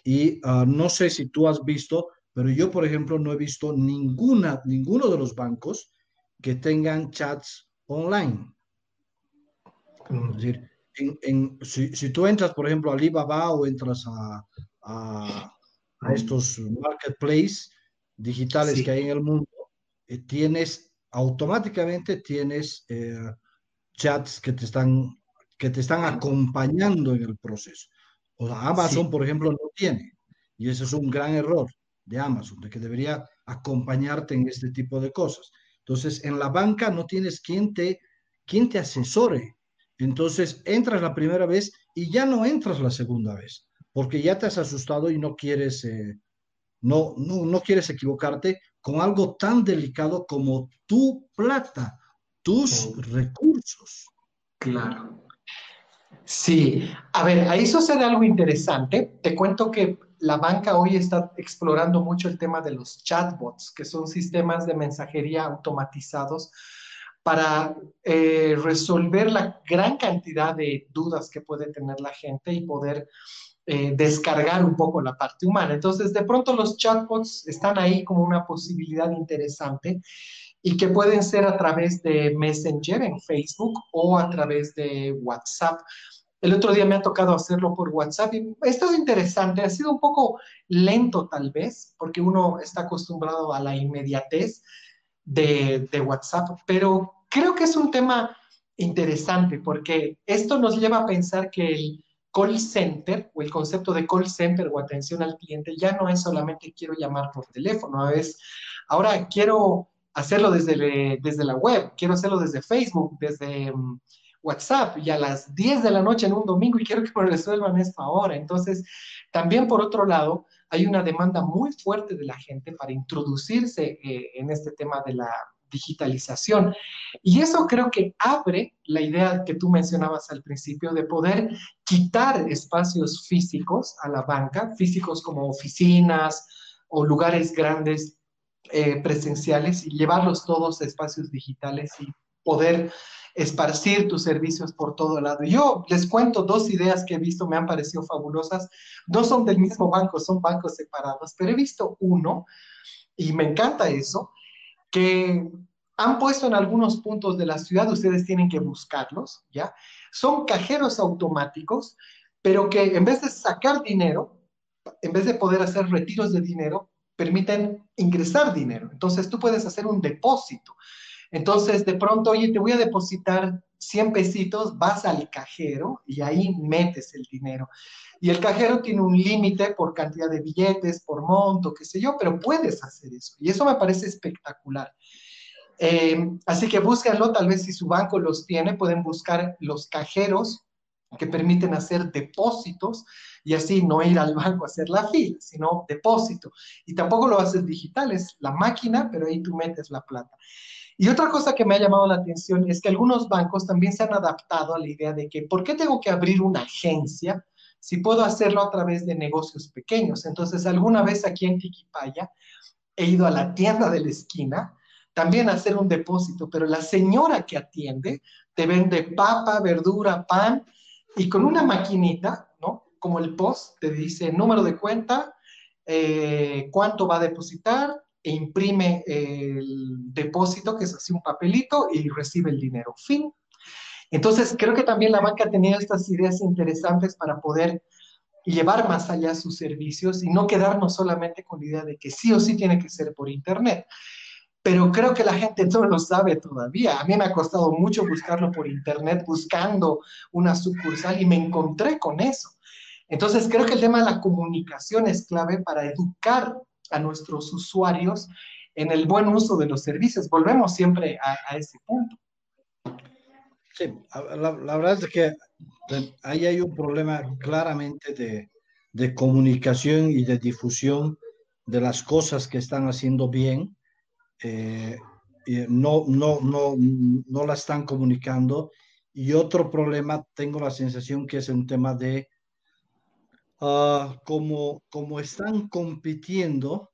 y uh, no sé si tú has visto, pero yo, por ejemplo, no he visto ninguna, ninguno de los bancos que tengan chats online. Es decir, en, en, si, si, tú entras, por ejemplo, a Alibaba o entras a, a, a estos marketplaces digitales sí. que hay en el mundo, eh, tienes automáticamente tienes eh, chats que te están que te están acompañando en el proceso. O sea, Amazon, sí. por ejemplo, no tiene. Y ese es un gran error de Amazon, de que debería acompañarte en este tipo de cosas. Entonces, en la banca no tienes quien te, quien te asesore. Entonces, entras la primera vez y ya no entras la segunda vez, porque ya te has asustado y no quieres, eh, no, no, no quieres equivocarte con algo tan delicado como tu plata, tus recursos. Claro. Sí, a ver, ahí sucede algo interesante. Te cuento que la banca hoy está explorando mucho el tema de los chatbots, que son sistemas de mensajería automatizados para eh, resolver la gran cantidad de dudas que puede tener la gente y poder eh, descargar un poco la parte humana. Entonces, de pronto los chatbots están ahí como una posibilidad interesante y que pueden ser a través de Messenger en Facebook o a través de WhatsApp. El otro día me ha tocado hacerlo por WhatsApp y esto es interesante, ha sido un poco lento tal vez, porque uno está acostumbrado a la inmediatez de, WhatsApp, pero creo que es un tema interesante porque esto nos lleva a pensar que el, call center o el concepto de call center o atención al cliente ya no es solamente quiero llamar por teléfono, es ahora quiero hacerlo desde, desde la web, quiero hacerlo desde Facebook, desde um, WhatsApp y a las 10 de la noche en un domingo y quiero que me resuelvan esto ahora. Entonces, también por otro lado, hay una demanda muy fuerte de la gente para introducirse eh, en este tema de la, digitalización. Y eso creo que abre la idea que tú mencionabas al principio de poder quitar espacios físicos a la banca, físicos como oficinas o lugares grandes eh, presenciales y llevarlos todos a espacios digitales y poder esparcir tus servicios por todo lado. Yo les cuento dos ideas que he visto, me han parecido fabulosas. No son del mismo banco, son bancos separados, pero he visto uno, y me encanta eso, que han puesto en algunos puntos de la ciudad, ustedes tienen que buscarlos, ¿ya? Son cajeros automáticos, pero que en vez de sacar dinero, en vez de poder hacer retiros de dinero, permiten ingresar dinero. Entonces tú puedes hacer un depósito. Entonces, de pronto, oye, te voy a depositar 100 pesitos, vas al cajero y ahí metes el dinero. Y el cajero tiene un límite por cantidad de billetes, por monto, qué sé yo, pero puedes hacer eso. Y eso me parece espectacular. Eh, así que búsquenlo, tal vez si su banco los tiene, pueden buscar los cajeros que permiten hacer depósitos y así no ir al banco a hacer la fila, sino depósito. Y tampoco lo haces digital, es la máquina, pero ahí tú metes la plata. Y otra cosa que me ha llamado la atención es que algunos bancos también se han adaptado a la idea de que, ¿por qué tengo que abrir una agencia si puedo hacerlo a través de negocios pequeños? Entonces, alguna vez aquí en Tiquipaya he ido a la tienda de la esquina también a hacer un depósito, pero la señora que atiende te vende papa, verdura, pan y con una maquinita, ¿no? Como el post, te dice número de cuenta, eh, cuánto va a depositar, e imprime el depósito, que es así un papelito, y recibe el dinero. Fin. Entonces, creo que también la banca tenido estas ideas interesantes para poder llevar más allá sus servicios y no quedarnos solamente con la idea de que sí o sí tiene que ser por Internet. Pero creo que la gente no lo sabe todavía. A mí me ha costado mucho buscarlo por Internet, buscando una sucursal y me encontré con eso. Entonces, creo que el tema de la comunicación es clave para educar a nuestros usuarios en el buen uso de los servicios. Volvemos siempre a, ese punto. Sí, la, verdad es que ahí hay un problema claramente de, de, comunicación y de difusión de las cosas que están haciendo bien. Eh, no, no, no, no la están comunicando. Y otro problema, tengo la sensación que es un tema de Ah, como, como están compitiendo,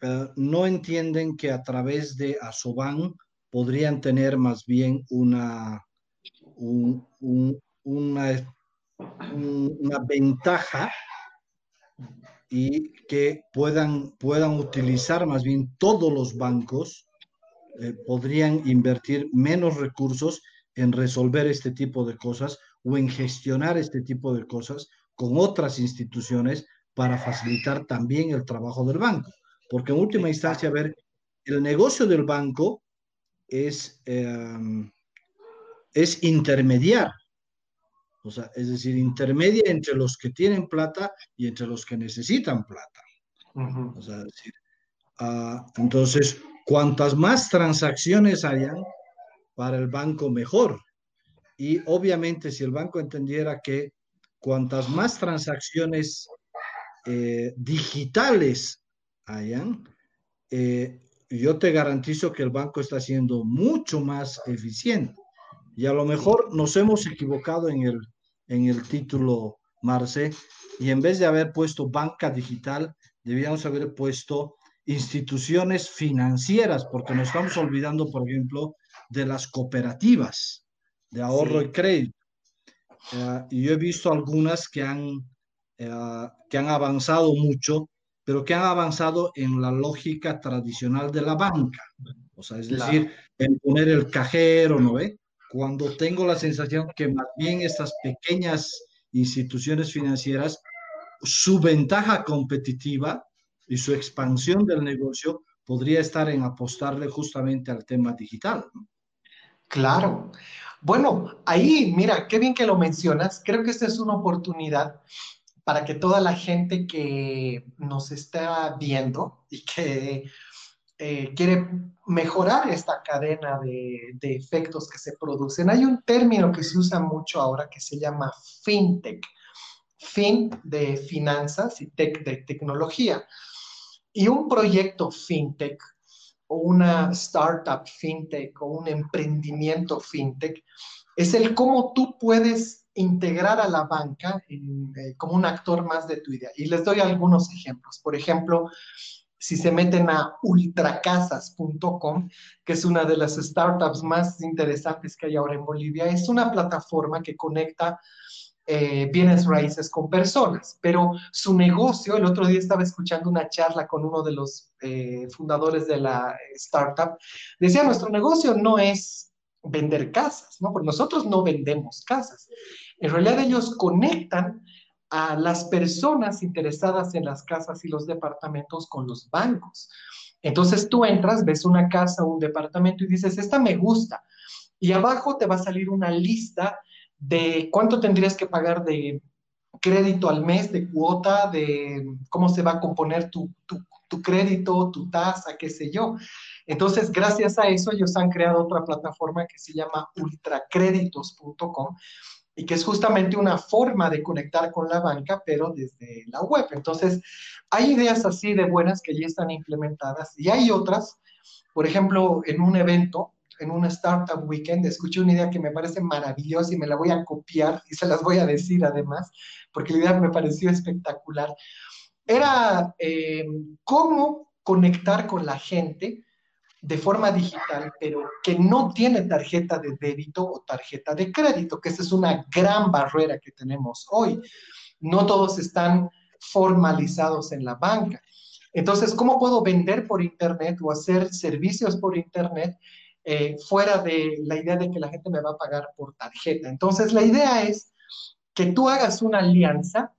eh, no entienden que a través de Asoban podrían tener más bien una, una, una ventaja y que puedan, puedan utilizar más bien todos los bancos, eh, podrían invertir menos recursos en resolver este tipo de cosas o en gestionar este tipo de cosas con otras instituciones para facilitar también el trabajo del banco. Porque en última instancia, a ver, el negocio del banco es, em, es intermediar. O sea, es decir, intermedia entre los que tienen plata y entre los que necesitan plata. o sea, decir, ah, entonces, cuantas más transacciones hayan para el banco, mejor. Y obviamente, si el banco entendiera que cuantas más transacciones eh, digitales hayan, eh, yo te garantizo que el banco está siendo mucho más eficiente. Y a lo mejor nos hemos equivocado en el, en el título, Marce, y en vez de haber puesto banca digital, debíamos haber puesto instituciones financieras, porque nos estamos olvidando, por ejemplo, de las cooperativas de ahorro y crédito. Eh, y yo he visto algunas que han, eh, que han avanzado mucho, pero que han avanzado en la lógica tradicional de la banca. O sea, es decir, en poner el cajero, ¿no ve? Cuando tengo la sensación que más bien estas pequeñas instituciones financieras, su ventaja competitiva y su expansión del negocio podría estar en apostarle justamente al tema digital. Claro. Bueno, ahí, mira, qué bien que lo mencionas. Creo que esta es una oportunidad para que toda la gente que nos está viendo y que eh, quiere mejorar esta cadena de, de, efectos que se producen. Hay un término que se usa mucho ahora que se llama fintech. Fin de finanzas y tech de tecnología. Y un proyecto fintech o una startup fintech o un emprendimiento fintech, es el cómo tú puedes integrar a la banca eh, como un actor más de tu idea. Y les doy algunos ejemplos. Por ejemplo, si se meten a ultracasas.com, que es una de las startups más interesantes que hay ahora en Bolivia, es una plataforma que conecta eh, raíces con personas, pero su negocio, el otro día estaba escuchando una charla con uno de los eh, fundadores de la startup, decía, nuestro negocio no es vender casas, ¿no? Porque nosotros no vendemos casas. En realidad ellos conectan a las personas interesadas en las casas y los departamentos con los bancos. Entonces tú entras, ves una casa un departamento y dices, esta me gusta. Y abajo te va a salir una lista de cuánto tendrías que pagar de crédito al mes, de cuota, de cómo se va a componer tu, tu crédito, tu tasa, qué sé yo. Entonces, gracias a eso, ellos han creado otra plataforma que se llama ultracréditos.com, y que es justamente una forma de conectar con la banca, pero desde la web. Entonces, hay ideas así de buenas que ya están implementadas y hay otras, por ejemplo, en un evento, en un Startup Weekend, escuché una idea que me parece maravillosa y me la voy a copiar y se las voy a decir además, porque la idea me pareció espectacular. Era eh, cómo conectar con la gente de forma digital, pero que no tiene tarjeta de débito o tarjeta de crédito, que esa es una gran barrera que tenemos hoy. No todos están formalizados en la banca. Entonces, ¿cómo puedo vender por Internet o hacer servicios por Internet eh, fuera de la idea de que la gente me va a pagar por tarjeta? Entonces, la idea es que tú hagas una alianza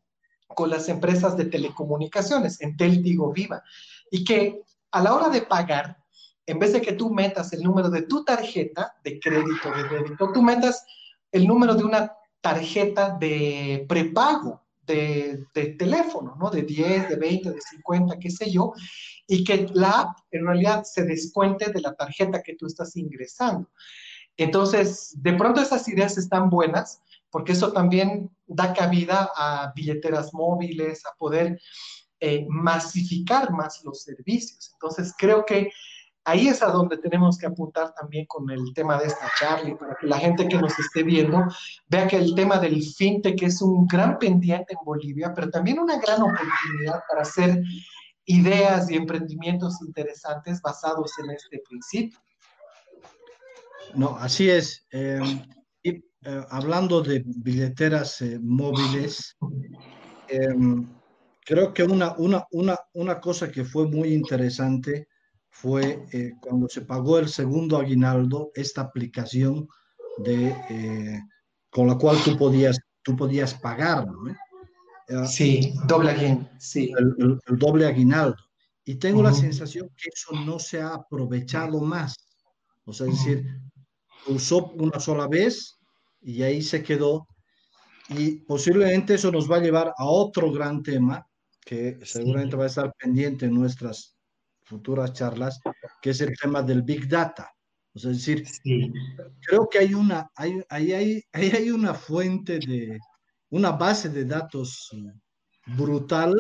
con las empresas de telecomunicaciones, Entel, Tigo, Viva, y que a la hora de pagar, en vez de que tú metas el número de tu tarjeta de crédito, de débito, tú metas el número de una tarjeta de prepago de, teléfono, ¿no? De 10, de 20, de 50, qué sé yo, y que la app en realidad se descuente de la tarjeta que tú estás ingresando. Entonces, de pronto esas ideas están buenas porque eso también da cabida a billeteras móviles, a poder eh, masificar más los servicios. Entonces, creo que ahí es a donde tenemos que apuntar también con el tema de esta charla, para que la gente que nos esté viendo vea que el tema del fintech es un gran pendiente en Bolivia, pero también una gran oportunidad para hacer ideas y emprendimientos interesantes basados en este principio. No, así es. Y, eh, hablando de billeteras eh, móviles, creo que una, una, una, una cosa que fue muy interesante fue eh, cuando se pagó el segundo aguinaldo, esta aplicación de, eh, con la cual tú podías, tú podías pagar, ¿no? Eh, sí, doble aguinaldo, sí. El, doble aguinaldo. Y tengo la sensación que eso no se ha aprovechado más. O sea, es decir, usó una sola vez y ahí se quedó. Y posiblemente eso nos va a llevar a otro gran tema que seguramente va a estar pendiente en nuestras futuras charlas, que es el tema del Big Data. O sea, es decir, creo que hay una, hay, hay, hay, hay una fuente de, una base de datos eh, brutal,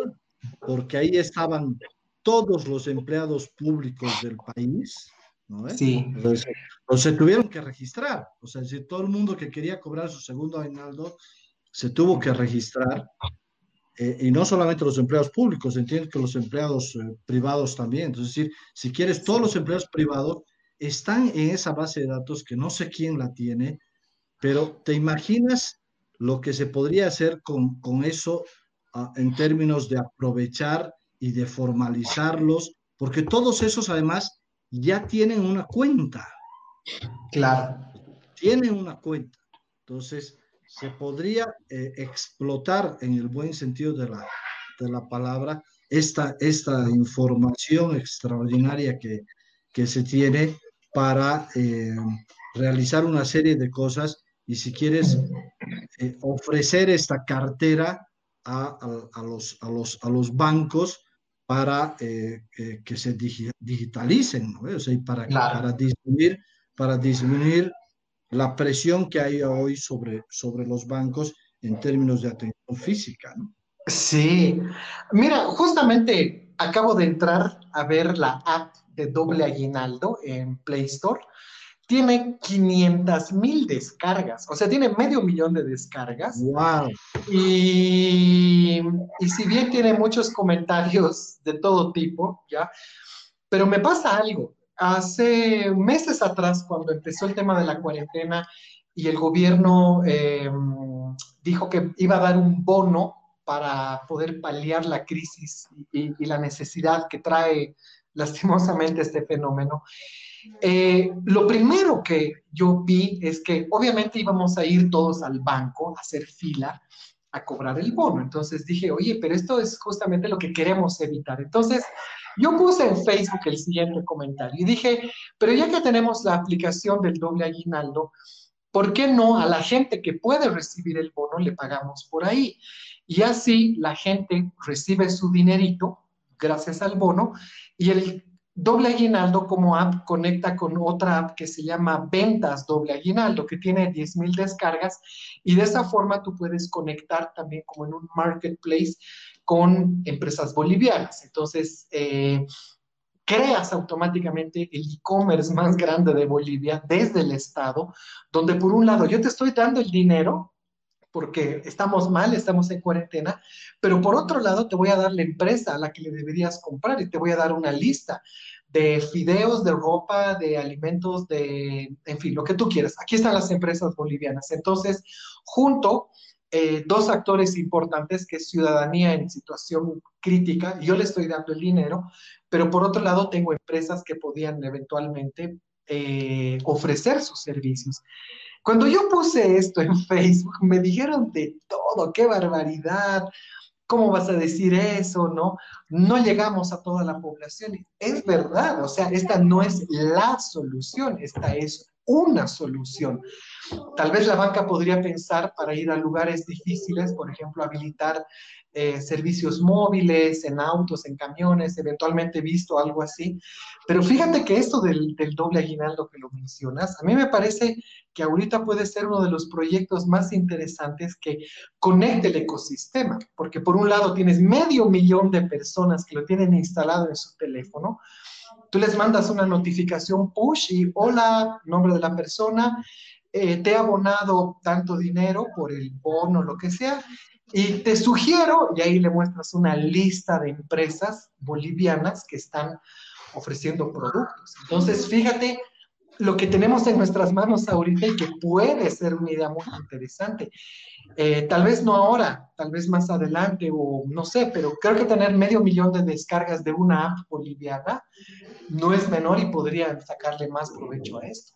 porque ahí estaban todos los empleados públicos del país, ¿no? Sí. Entonces, se tuvieron que registrar. O sea, si todo el mundo que quería cobrar su segundo aguinaldo se tuvo que registrar eh, y no solamente los empleados públicos, entiendo que los empleados eh, privados también. Entonces, es decir, si quieres, todos los empleados privados están en esa base de datos que no sé quién la tiene, pero te imaginas lo que se podría hacer con, con eso ah, en términos de aprovechar y de formalizarlos, porque todos esos además ya tienen una cuenta. Claro. Tienen una cuenta. Entonces, se podría eh, explotar en el buen sentido de la, de la palabra esta, esta información extraordinaria que, que se tiene para eh, realizar una serie de cosas y si quieres eh, ofrecer esta cartera a, a, los, a, los, a los bancos para que se digitalicen, ¿no? o sea, para, para disminuir, para disminuir la presión que hay hoy sobre, sobre los bancos en términos de atención física. ¿no? Sí, mira, justamente acabo de entrar a ver la app de doble aguinaldo en Play Store tiene 500 mil descargas, o sea, tiene medio millón de descargas. ¡Wow! Y, y si bien tiene muchos comentarios de todo tipo, ¿ya? Pero me pasa algo. Hace meses atrás, cuando empezó el tema de la cuarentena y el gobierno eh, dijo que iba a dar un bono para poder paliar la crisis y, y la necesidad que trae lastimosamente este fenómeno, eh, lo primero que yo vi es que obviamente íbamos a ir todos al banco a hacer fila a cobrar el bono. Entonces dije, oye, pero esto es justamente lo que queremos evitar. Entonces yo puse en Facebook el siguiente comentario y dije, pero ya que tenemos la aplicación del doble aguinaldo, ¿por qué no a la gente que puede recibir el bono le pagamos por ahí? Y así la gente recibe su dinerito gracias al bono y el Doble Aguinaldo como app conecta con otra app que se llama Ventas Doble Aguinaldo, que tiene 10.000 descargas y de esa forma tú puedes conectar también como en un marketplace con empresas bolivianas. Entonces, eh, creas automáticamente el e-commerce más grande de Bolivia desde el Estado, donde por un lado yo te estoy dando el dinero, porque estamos mal, estamos en cuarentena, pero por otro lado te voy a dar la empresa a la que le deberías comprar y te voy a dar una lista de fideos, de ropa, de alimentos, de, en fin, lo que tú quieras. Aquí están las empresas bolivianas. Entonces, junto eh, dos actores importantes, que es ciudadanía en situación crítica, yo le estoy dando el dinero, pero por otro lado tengo empresas que podían eventualmente eh, ofrecer sus servicios. Cuando yo puse esto en Facebook, me dijeron de todo, qué barbaridad, ¿cómo vas a decir eso? No, no llegamos a toda la población. Es verdad, o sea, esta no es la solución, esta es una solución. Tal vez la banca podría pensar para ir a lugares difíciles, por ejemplo, habilitar eh, servicios móviles, en autos, en camiones, eventualmente visto algo así. Pero fíjate que esto del, del, doble aguinaldo que lo mencionas, a mí me parece que ahorita puede ser uno de los proyectos más interesantes que conecte el ecosistema, porque por un lado tienes medio millón de personas que lo tienen instalado en su teléfono, tú les mandas una notificación push y hola, nombre de la persona, eh, te he abonado tanto dinero por el bono, lo que sea, y te sugiero, y ahí le muestras una lista de empresas bolivianas que están ofreciendo productos. Entonces, fíjate lo que tenemos en nuestras manos ahorita y que puede ser una idea muy interesante. Eh, tal vez no ahora, tal vez más adelante o no sé, pero creo que tener medio millón de descargas de una app boliviana no es menor y podrían sacarle más provecho a esto.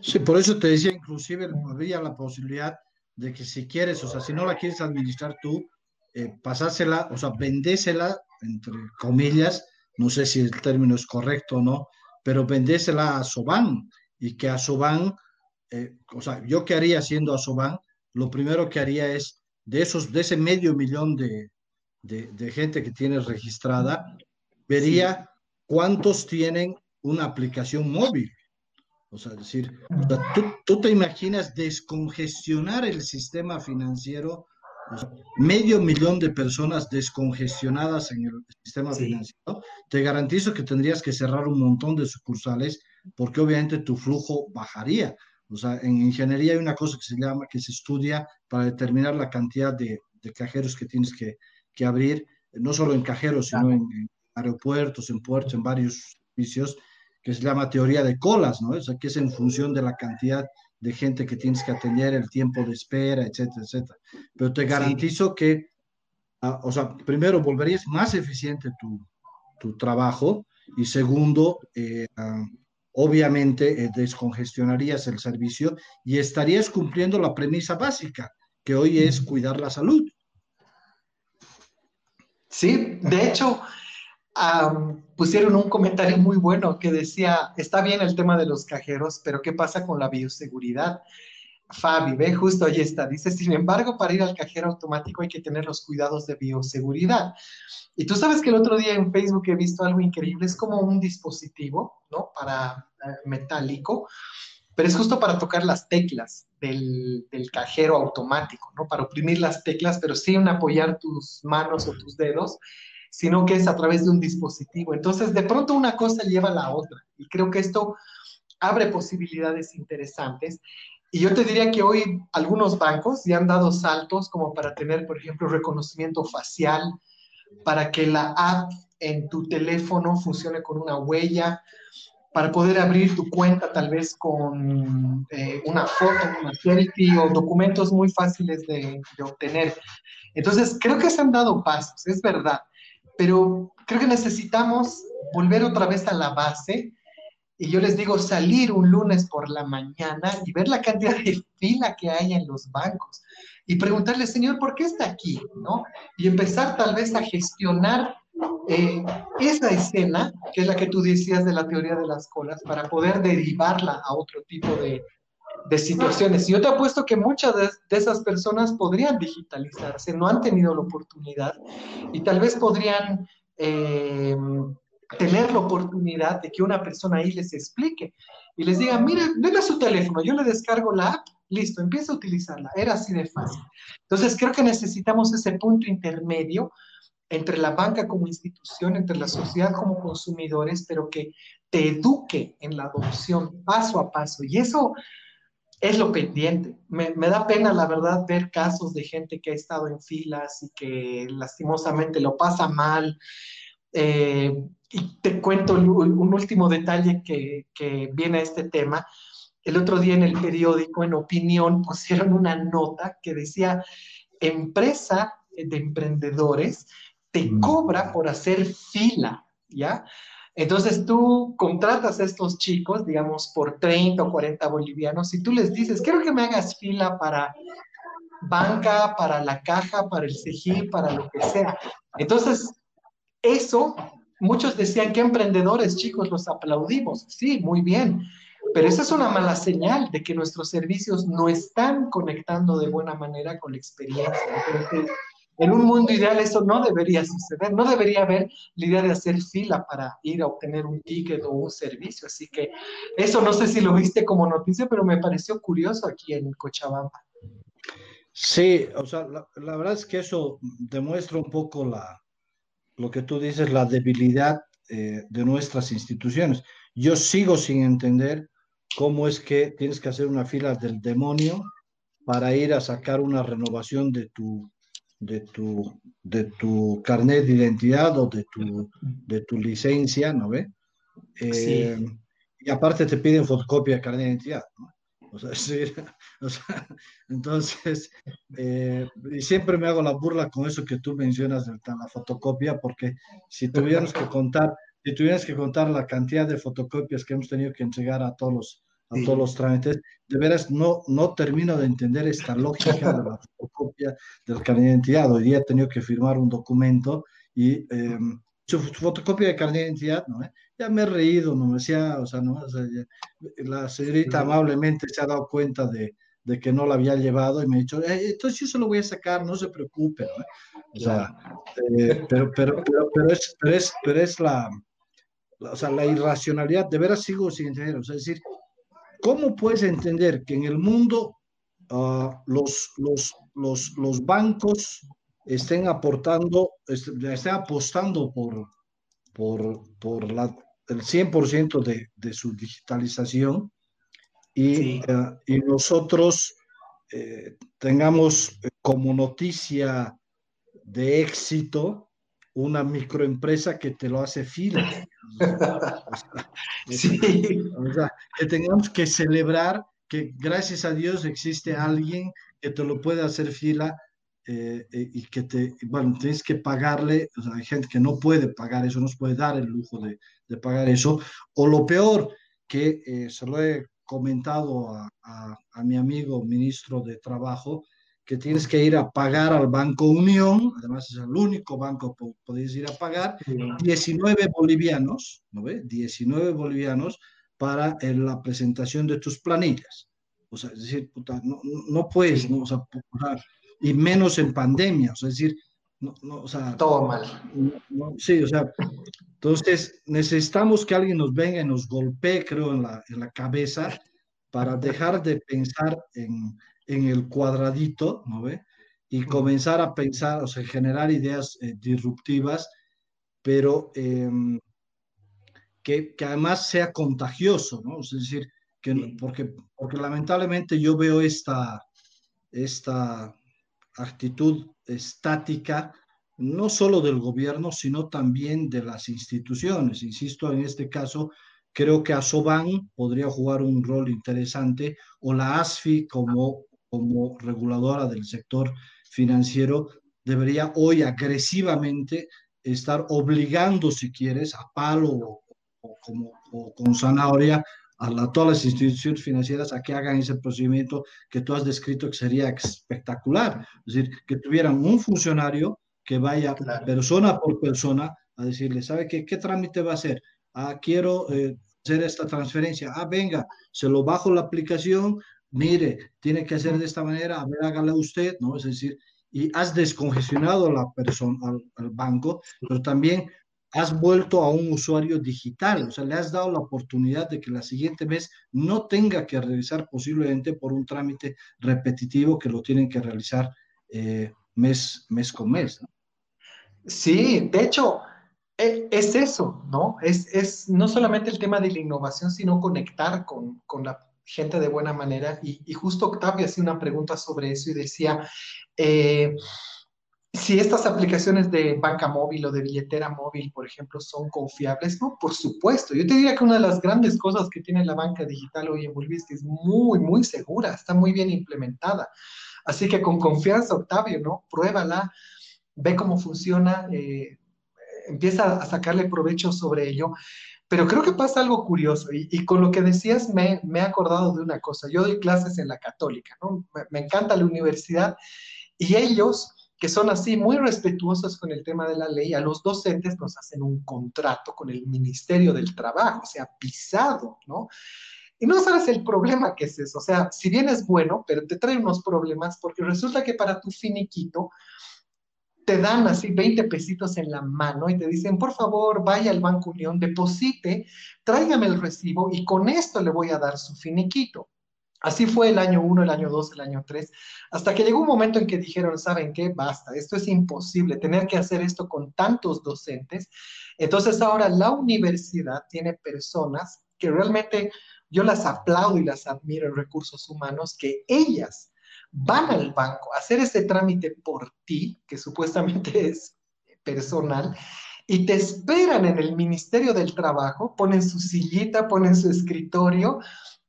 Sí, por eso te decía, inclusive habría la posibilidad de que si quieres, o sea, si no la quieres administrar tú, eh, pasársela, o sea, vendésela, entre comillas, no sé si el término es correcto o no, pero vendésela a Soban y que a Soban, eh, o sea, yo qué haría siendo a Soban, lo primero que haría es, de esos, de ese medio millón de, de, de gente que tienes registrada, vería sí. cuántos tienen una aplicación móvil. O sea, decir, o sea, tú, tú, te imaginas descongestionar el sistema financiero, medio millón de personas descongestionadas en el sistema sí. financiero, te garantizo que tendrías que cerrar un montón de sucursales porque obviamente tu flujo bajaría. O sea, en ingeniería hay una cosa que se llama, que se estudia para determinar la cantidad de, de cajeros que tienes que, que, abrir, no solo en cajeros, sino en, en aeropuertos, en puertos, en varios servicios que se llama teoría de colas, ¿no? O sea, que es en función de la cantidad de gente que tienes que atender, el tiempo de espera, etcétera, etcétera. Pero te garantizo sí. que, uh, o sea, primero, volverías más eficiente tu, tu trabajo y segundo, eh, uh, obviamente eh, descongestionarías el servicio y estarías cumpliendo la premisa básica, que hoy es cuidar la salud. Sí, de hecho, um, pusieron un comentario muy bueno que decía, está bien el tema de los cajeros, pero ¿qué pasa con la bioseguridad? Fabi, ve, justo ahí está. Dice, sin embargo, para ir al cajero automático hay que tener los cuidados de bioseguridad. Y tú sabes que el otro día en Facebook he visto algo increíble, es como un dispositivo, ¿no? Para eh, metálico, pero es justo para tocar las teclas del, del, cajero automático, ¿no? Para oprimir las teclas, pero sin apoyar tus manos o tus dedos sino que es a través de un dispositivo. Entonces, de pronto una cosa lleva a la otra. Y creo que esto abre posibilidades interesantes. Y yo te diría que hoy algunos bancos ya han dado saltos como para tener, por ejemplo, reconocimiento facial, para que la app en tu teléfono funcione con una huella, para poder abrir tu cuenta tal vez con eh, una foto, una selfie o documentos muy fáciles de, de obtener. Entonces, creo que se han dado pasos, es verdad, pero creo que necesitamos volver otra vez a la base y yo les digo salir un lunes por la mañana y ver la cantidad de fila que hay en los bancos y preguntarle, Señor, ¿por qué está aquí? ¿No? Y empezar tal vez a gestionar eh, esa escena, que es la que tú decías de la teoría de las colas, para poder derivarla a otro tipo de, de situaciones. Y yo te apuesto que muchas de, esas personas podrían digitalizarse, no han tenido la oportunidad y tal vez podrían eh, tener la oportunidad de que una persona ahí les explique y les diga, mira, venga su teléfono, yo le descargo la app, listo, empieza a utilizarla. Era así de fácil. Entonces creo que necesitamos ese punto intermedio entre la banca como institución, entre la sociedad como consumidores, pero que te eduque en la adopción paso a paso. Y eso es lo pendiente. Me, da pena, la verdad, ver casos de gente que ha estado en filas y que lastimosamente lo pasa mal. Eh, y te cuento un, último detalle que, que, viene a este tema. El otro día en el periódico, en opinión, pusieron una nota que decía, empresa de emprendedores te mm. cobra por hacer fila, ¿ya? Entonces tú contratas a estos chicos, digamos, por 30 o 40 bolivianos y tú les dices, quiero que me hagas fila para banca, para la caja, para el CEGI, para lo que sea. Entonces, eso, muchos decían que emprendedores, chicos, los aplaudimos. Sí, muy bien. Pero esa es una mala señal de que nuestros servicios no están conectando de buena manera con la experiencia. En un mundo ideal eso no debería suceder, no debería haber la idea de hacer fila para ir a obtener un ticket o un servicio. Así que eso no sé si lo viste como noticia, pero me pareció curioso aquí en Cochabamba. Sí, o sea, la, verdad es que eso demuestra un poco la, lo que tú dices, la debilidad eh, de nuestras instituciones. Yo sigo sin entender cómo es que tienes que hacer una fila del demonio para ir a sacar una renovación de tu de tu, de tu carnet de identidad o de tu, de tu licencia, ¿no ve? Eh, y aparte te piden fotocopia de carnet de identidad, ¿no? O sea, o sea, entonces, eh, y siempre me hago la burla con eso que tú mencionas de la fotocopia, porque si tuviéramos que contar, si tuvieras que contar la cantidad de fotocopias que hemos tenido que entregar a todos los, a todos los trámites. De veras, no, no termino de entender esta lógica de la fotocopia del carnet de identidad. Hoy día he tenido que firmar un documento y em, su, fotocopia de carnet de identidad, ¿no? ya me he reído, no me decía, o sea, ¿no? la señorita amablemente se ha dado cuenta de, de, que no la había llevado y me ha dicho, eh, entonces yo se lo voy a sacar, no se preocupe, ¿no? O sea, eh, pero, pero, pero, pero, es, pero, es, pero es la, la, o sea, la irracionalidad, de veras sigo sin entender, o sea, es decir, ¿Cómo puedes entender que en el mundo ah, los, los, los, los, bancos estén aportando, estén apostando por, por, por la, el 100% de, de, su digitalización y, ah, y nosotros eh, tengamos como noticia de éxito una microempresa que te lo hace fila. sí. o sea, que tengamos que celebrar que gracias a Dios existe alguien que te lo puede hacer fila eh, eh, y que te, bueno, tienes que pagarle, o sea, hay gente que no puede pagar eso, no se puede dar el lujo de, de pagar eso, o lo peor, que eh, se lo he comentado a, a, a mi amigo ministro de Trabajo, que tienes que ir a pagar al Banco Unión, además es el único banco que podéis ir a pagar, 19 bolivianos, ¿no ve? 19 bolivianos para la presentación de tus planillas. O sea, es decir, puta, no, no, puedes, ¿no? O sea, y menos en pandemia, o sea, es decir, no, no, o sea, todo mal. sí, o sea, entonces necesitamos que alguien nos venga y nos golpee, creo, en la, en la cabeza para dejar de pensar en, en el cuadradito, ¿no ve? Y comenzar a pensar, o sea, generar ideas eh, disruptivas pero em, que, que, además sea contagioso, ¿no? Es decir, que, porque, porque lamentablemente yo veo esta, esta actitud estática, no solo del gobierno, sino también de las instituciones. Insisto, en este caso, creo que Asoban podría jugar un rol interesante o la ASFI como, como reguladora del sector financiero debería hoy agresivamente estar obligando, si quieres, a palo o, como, o con zanahoria a, todas las instituciones financieras a que hagan ese procedimiento que tú has descrito que sería espectacular. Es decir, que tuvieran un funcionario que vaya persona por persona a decirle, ¿sabe qué, qué trámite va a hacer? Ah, quiero eh, hacer esta transferencia. Ah, venga, se lo bajo la aplicación, mire, tiene que hacer de esta manera, a ver, hágale usted, ¿no? Es decir, y has descongestionado a la persona, al, al, banco, pero también has vuelto a un usuario digital, o sea, le has dado la oportunidad de que la siguiente vez no tenga que realizar posiblemente por un trámite repetitivo que lo tienen que realizar eh, mes, mes con mes. ¿no? Sí, de hecho, e, es eso, ¿no? Es, es, no solamente el tema de la innovación, sino conectar con, con la gente de buena manera. Y, justo Octavio hacía una pregunta sobre eso y decía, eh, si estas aplicaciones de banca móvil o de billetera móvil, por ejemplo, son confiables, no, por supuesto. Yo te diría que una de las grandes cosas que tiene la banca digital hoy en Bolivia es muy, muy segura, está muy bien implementada. Así que con confianza, Octavio, ¿no? Pruébala, ve cómo funciona, eh, empieza a sacarle provecho sobre ello. Pero creo que pasa algo curioso y, con lo que decías me, me, he acordado de una cosa. Yo doy clases en la católica, ¿no? Me, me encanta la universidad y ellos que son así muy respetuosos con el tema de la ley, a los docentes nos hacen un contrato con el Ministerio del Trabajo, o sea, pisado, ¿no? Y no sabes el problema que es eso, o sea, si bien es bueno, pero te trae unos problemas porque resulta que para tu finiquito te dan así 20 pesitos en la mano y te dicen, por favor, vaya al Banco Unión, deposite, tráigame el recibo y con esto le voy a dar su finiquito. Así fue el año 1, el año 2, el año 3, hasta que llegó un momento en que dijeron, ¿saben qué? Basta, esto es imposible, tener que hacer esto con tantos docentes. Entonces ahora la universidad tiene personas que realmente yo las aplaudo y las admiro en recursos humanos, que ellas van al banco a hacer ese trámite por ti, que supuestamente es personal, y te esperan en el Ministerio del Trabajo, ponen su sillita, ponen su escritorio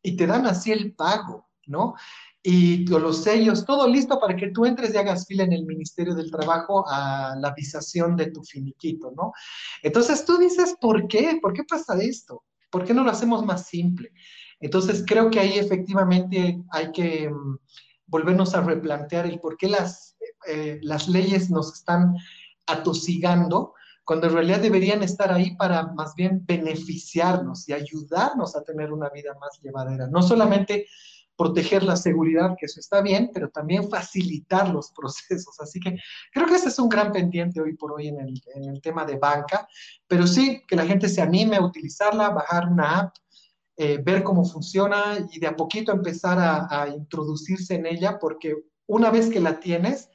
y te dan así el pago, ¿no? Y los sellos, todo listo para que tú entres y hagas fila en el Ministerio del Trabajo a la visación de tu finiquito, ¿no? Entonces tú dices, ¿por qué? ¿Por qué pasa esto? ¿Por qué no lo hacemos más simple? Entonces creo que ahí efectivamente hay que um, volvernos a replantear el por qué las, eh, las leyes nos están atosigando cuando en realidad deberían estar ahí para más bien beneficiarnos y ayudarnos a tener una vida más llevadera. No solamente proteger la seguridad, que eso está bien, pero también facilitar los procesos. Así que creo que ese es un gran pendiente hoy por hoy en el, en el tema de banca, pero sí que la gente se anime a utilizarla, bajar una app, eh, ver cómo funciona y de a poquito empezar a, a introducirse en ella, porque una vez que la tienes,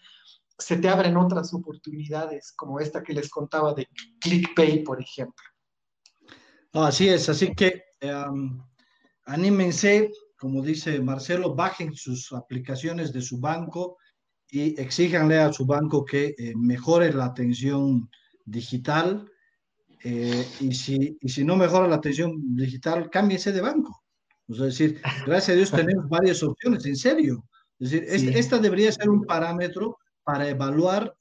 se te abren otras oportunidades, como esta que les contaba de ClickPay, por ejemplo. Así es, así que um, anímense, como dice Marcelo, bajen sus aplicaciones de su banco y exíjanle a su banco que eh, mejore la atención digital. Eh, y, si, y si no mejora la atención digital, cámbiese de banco. Es decir, gracias a Dios tenemos varias opciones, en serio. Es decir, sí. esta, esta debería ser un parámetro para evaluar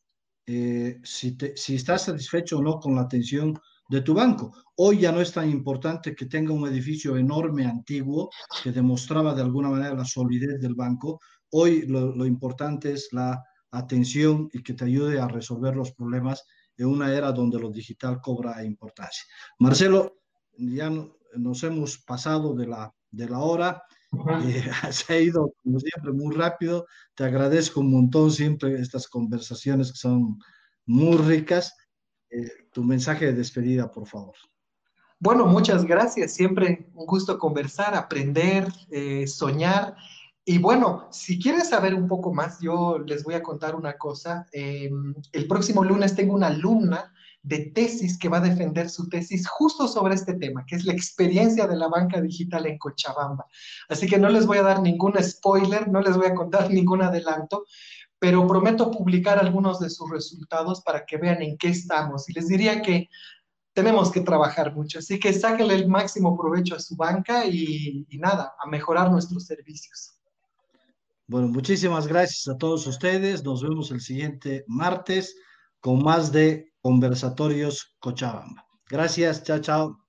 eh, si, te, si, estás satisfecho o no con la atención de tu banco. Hoy ya no es tan importante que tenga un edificio enorme, antiguo, que demostraba de alguna manera la solidez del banco. Hoy lo, lo importante es la atención y que te ayude a resolver los problemas en una era donde lo digital cobra importancia. Marcelo, ya nos hemos pasado de la, de la hora. Eh, se ha ido, como siempre, muy rápido. Te agradezco un montón siempre estas conversaciones que son muy ricas. Eh, tu mensaje de despedida, por favor. Bueno, muchas gracias. Siempre un gusto conversar, aprender, eh, soñar. Y bueno, si quieres saber un poco más, yo les voy a contar una cosa. Eh, el próximo lunes tengo una alumna de tesis que va a defender su tesis justo sobre este tema, que es la experiencia de la banca digital en Cochabamba. Así que no les voy a dar ningún spoiler, no les voy a contar ningún adelanto, pero prometo publicar algunos de sus resultados para que vean en qué estamos. Y les diría que tenemos que trabajar mucho, así que sáquenle el máximo provecho a su banca y, y nada, a mejorar nuestros servicios. Bueno, muchísimas gracias a todos ustedes. Nos vemos el siguiente martes con más de conversatorios Cochabamba. Gracias, chao, chao.